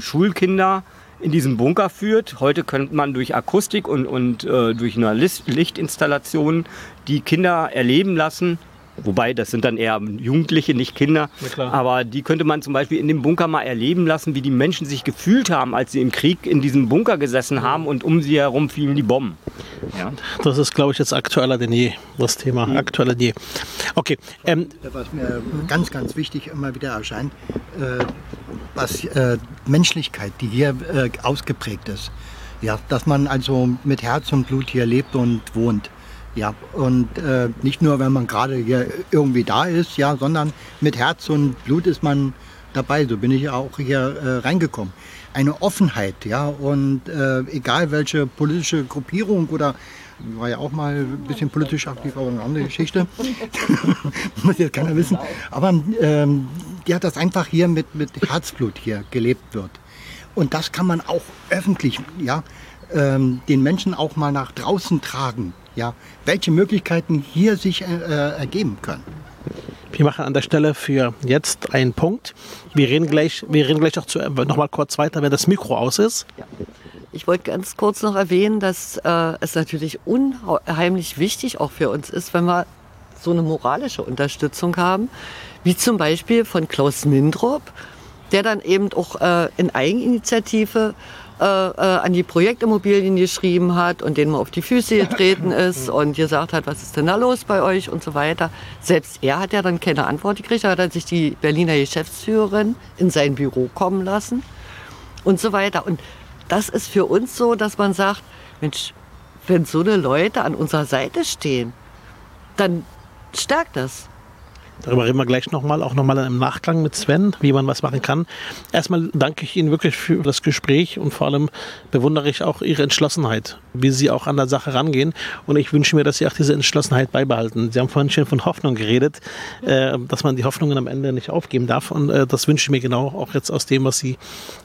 Schulkinder in diesen Bunker führt. Heute könnte man durch Akustik und, und äh, durch eine Lichtinstallation die Kinder erleben lassen, Wobei, das sind dann eher Jugendliche, nicht Kinder. Ja, Aber die könnte man zum Beispiel in dem Bunker mal erleben lassen, wie die Menschen sich gefühlt haben, als sie im Krieg in diesem Bunker gesessen haben und um sie herum fielen die Bomben. Ja. Das ist, glaube ich, jetzt aktueller denn je, das Thema. Mhm. Aktueller denn je. Okay. Ähm, was mir ganz, ganz wichtig immer wieder erscheint, äh, was äh, Menschlichkeit, die hier äh, ausgeprägt ist. Ja, dass man also mit Herz und Blut hier lebt und wohnt. Ja, und äh, nicht nur, wenn man gerade hier irgendwie da ist, ja, sondern mit Herz und Blut ist man dabei. So bin ich auch hier äh, reingekommen. Eine Offenheit, ja, und äh, egal welche politische Gruppierung oder war ja auch mal ein bisschen politisch aktiv, aber eine andere Geschichte. Muss jetzt keiner wissen. Aber ähm, ja, dass einfach hier mit, mit Herzblut hier gelebt wird. Und das kann man auch öffentlich, ja, ähm, den Menschen auch mal nach draußen tragen ja, welche Möglichkeiten hier sich äh, äh, ergeben können. Wir machen an der Stelle für jetzt einen Punkt. Wir reden gleich, wir reden gleich noch, zu, noch mal kurz weiter, wenn das Mikro aus ist. Ja. Ich wollte ganz kurz noch erwähnen, dass äh, es natürlich unheimlich wichtig auch für uns ist, wenn wir so eine moralische Unterstützung haben, wie zum Beispiel von Klaus Mindrup, der dann eben auch äh, in Eigeninitiative äh, äh, an die Projektimmobilien geschrieben hat und denen mal auf die Füße getreten ist und gesagt hat, was ist denn da los bei euch und so weiter. Selbst er hat ja dann keine Antwort gekriegt, er hat sich die Berliner Geschäftsführerin in sein Büro kommen lassen und so weiter. Und das ist für uns so, dass man sagt, Mensch, wenn so eine Leute an unserer Seite stehen, dann stärkt das. Darüber reden wir gleich nochmal, auch nochmal im Nachgang mit Sven, wie man was machen kann. Erstmal danke ich Ihnen wirklich für das Gespräch und vor allem bewundere ich auch Ihre Entschlossenheit, wie Sie auch an der Sache rangehen. Und ich wünsche mir, dass Sie auch diese Entschlossenheit beibehalten. Sie haben vorhin schon von Hoffnung geredet, äh, dass man die Hoffnungen am Ende nicht aufgeben darf. Und äh, das wünsche ich mir genau auch jetzt aus dem, was Sie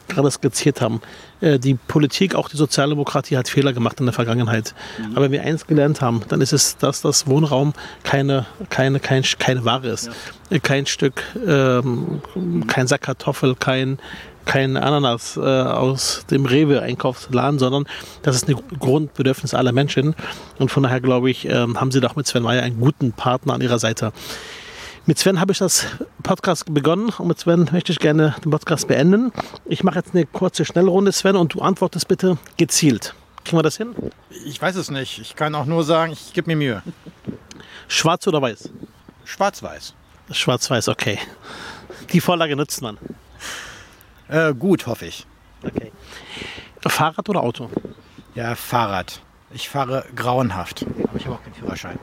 gerade skizziert haben. Äh, die Politik, auch die Sozialdemokratie hat Fehler gemacht in der Vergangenheit. Mhm. Aber wenn wir eins gelernt haben, dann ist es, dass das Wohnraum keine, keine, kein, keine Ware ist. Ja. Kein Stück, ähm, kein Sack Kartoffel, kein, kein Ananas äh, aus dem Rewe-Einkaufsladen, sondern das ist ein Grundbedürfnis aller Menschen. Und von daher glaube ich, äh, haben Sie doch mit Sven Meyer einen guten Partner an Ihrer Seite. Mit Sven habe ich das Podcast begonnen und mit Sven möchte ich gerne den Podcast beenden. Ich mache jetzt eine kurze Schnellrunde, Sven, und du antwortest bitte gezielt. Kriegen wir das hin? Ich weiß es nicht. Ich kann auch nur sagen, ich gebe mir Mühe. Schwarz oder weiß? Schwarz-weiß. Schwarz-weiß, okay. Die Vorlage nutzt man. Äh, gut, hoffe ich. Okay. Fahrrad oder Auto? Ja, Fahrrad. Ich fahre grauenhaft, aber ich habe auch keinen Führerschein.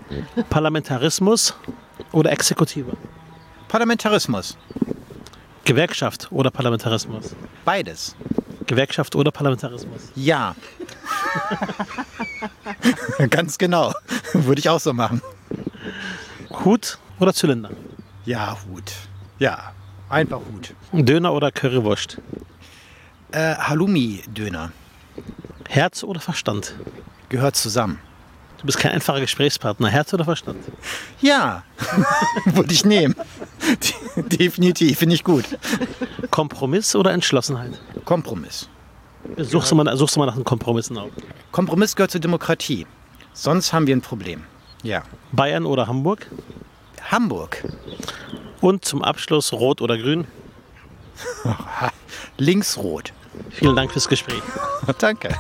Parlamentarismus oder Exekutive? Parlamentarismus. Gewerkschaft oder Parlamentarismus? Beides. Gewerkschaft oder Parlamentarismus? Ja. Ganz genau. Würde ich auch so machen. Hut oder Zylinder? Ja, Hut. Ja, einfach Hut. Döner oder Currywurst? Äh, Halloumi-Döner. Herz oder Verstand? Gehört zusammen. Du bist kein einfacher Gesprächspartner. Herz oder Verstand? Ja, würde ich nehmen. Definitiv, finde ich gut. Kompromiss oder Entschlossenheit? Kompromiss. Suchst du, mal, suchst du mal nach einem Kompromissen auf? Kompromiss gehört zur Demokratie. Sonst haben wir ein Problem. Ja. Bayern oder Hamburg? Hamburg. Und zum Abschluss Rot oder Grün? Linksrot. Vielen Dank fürs Gespräch. Danke.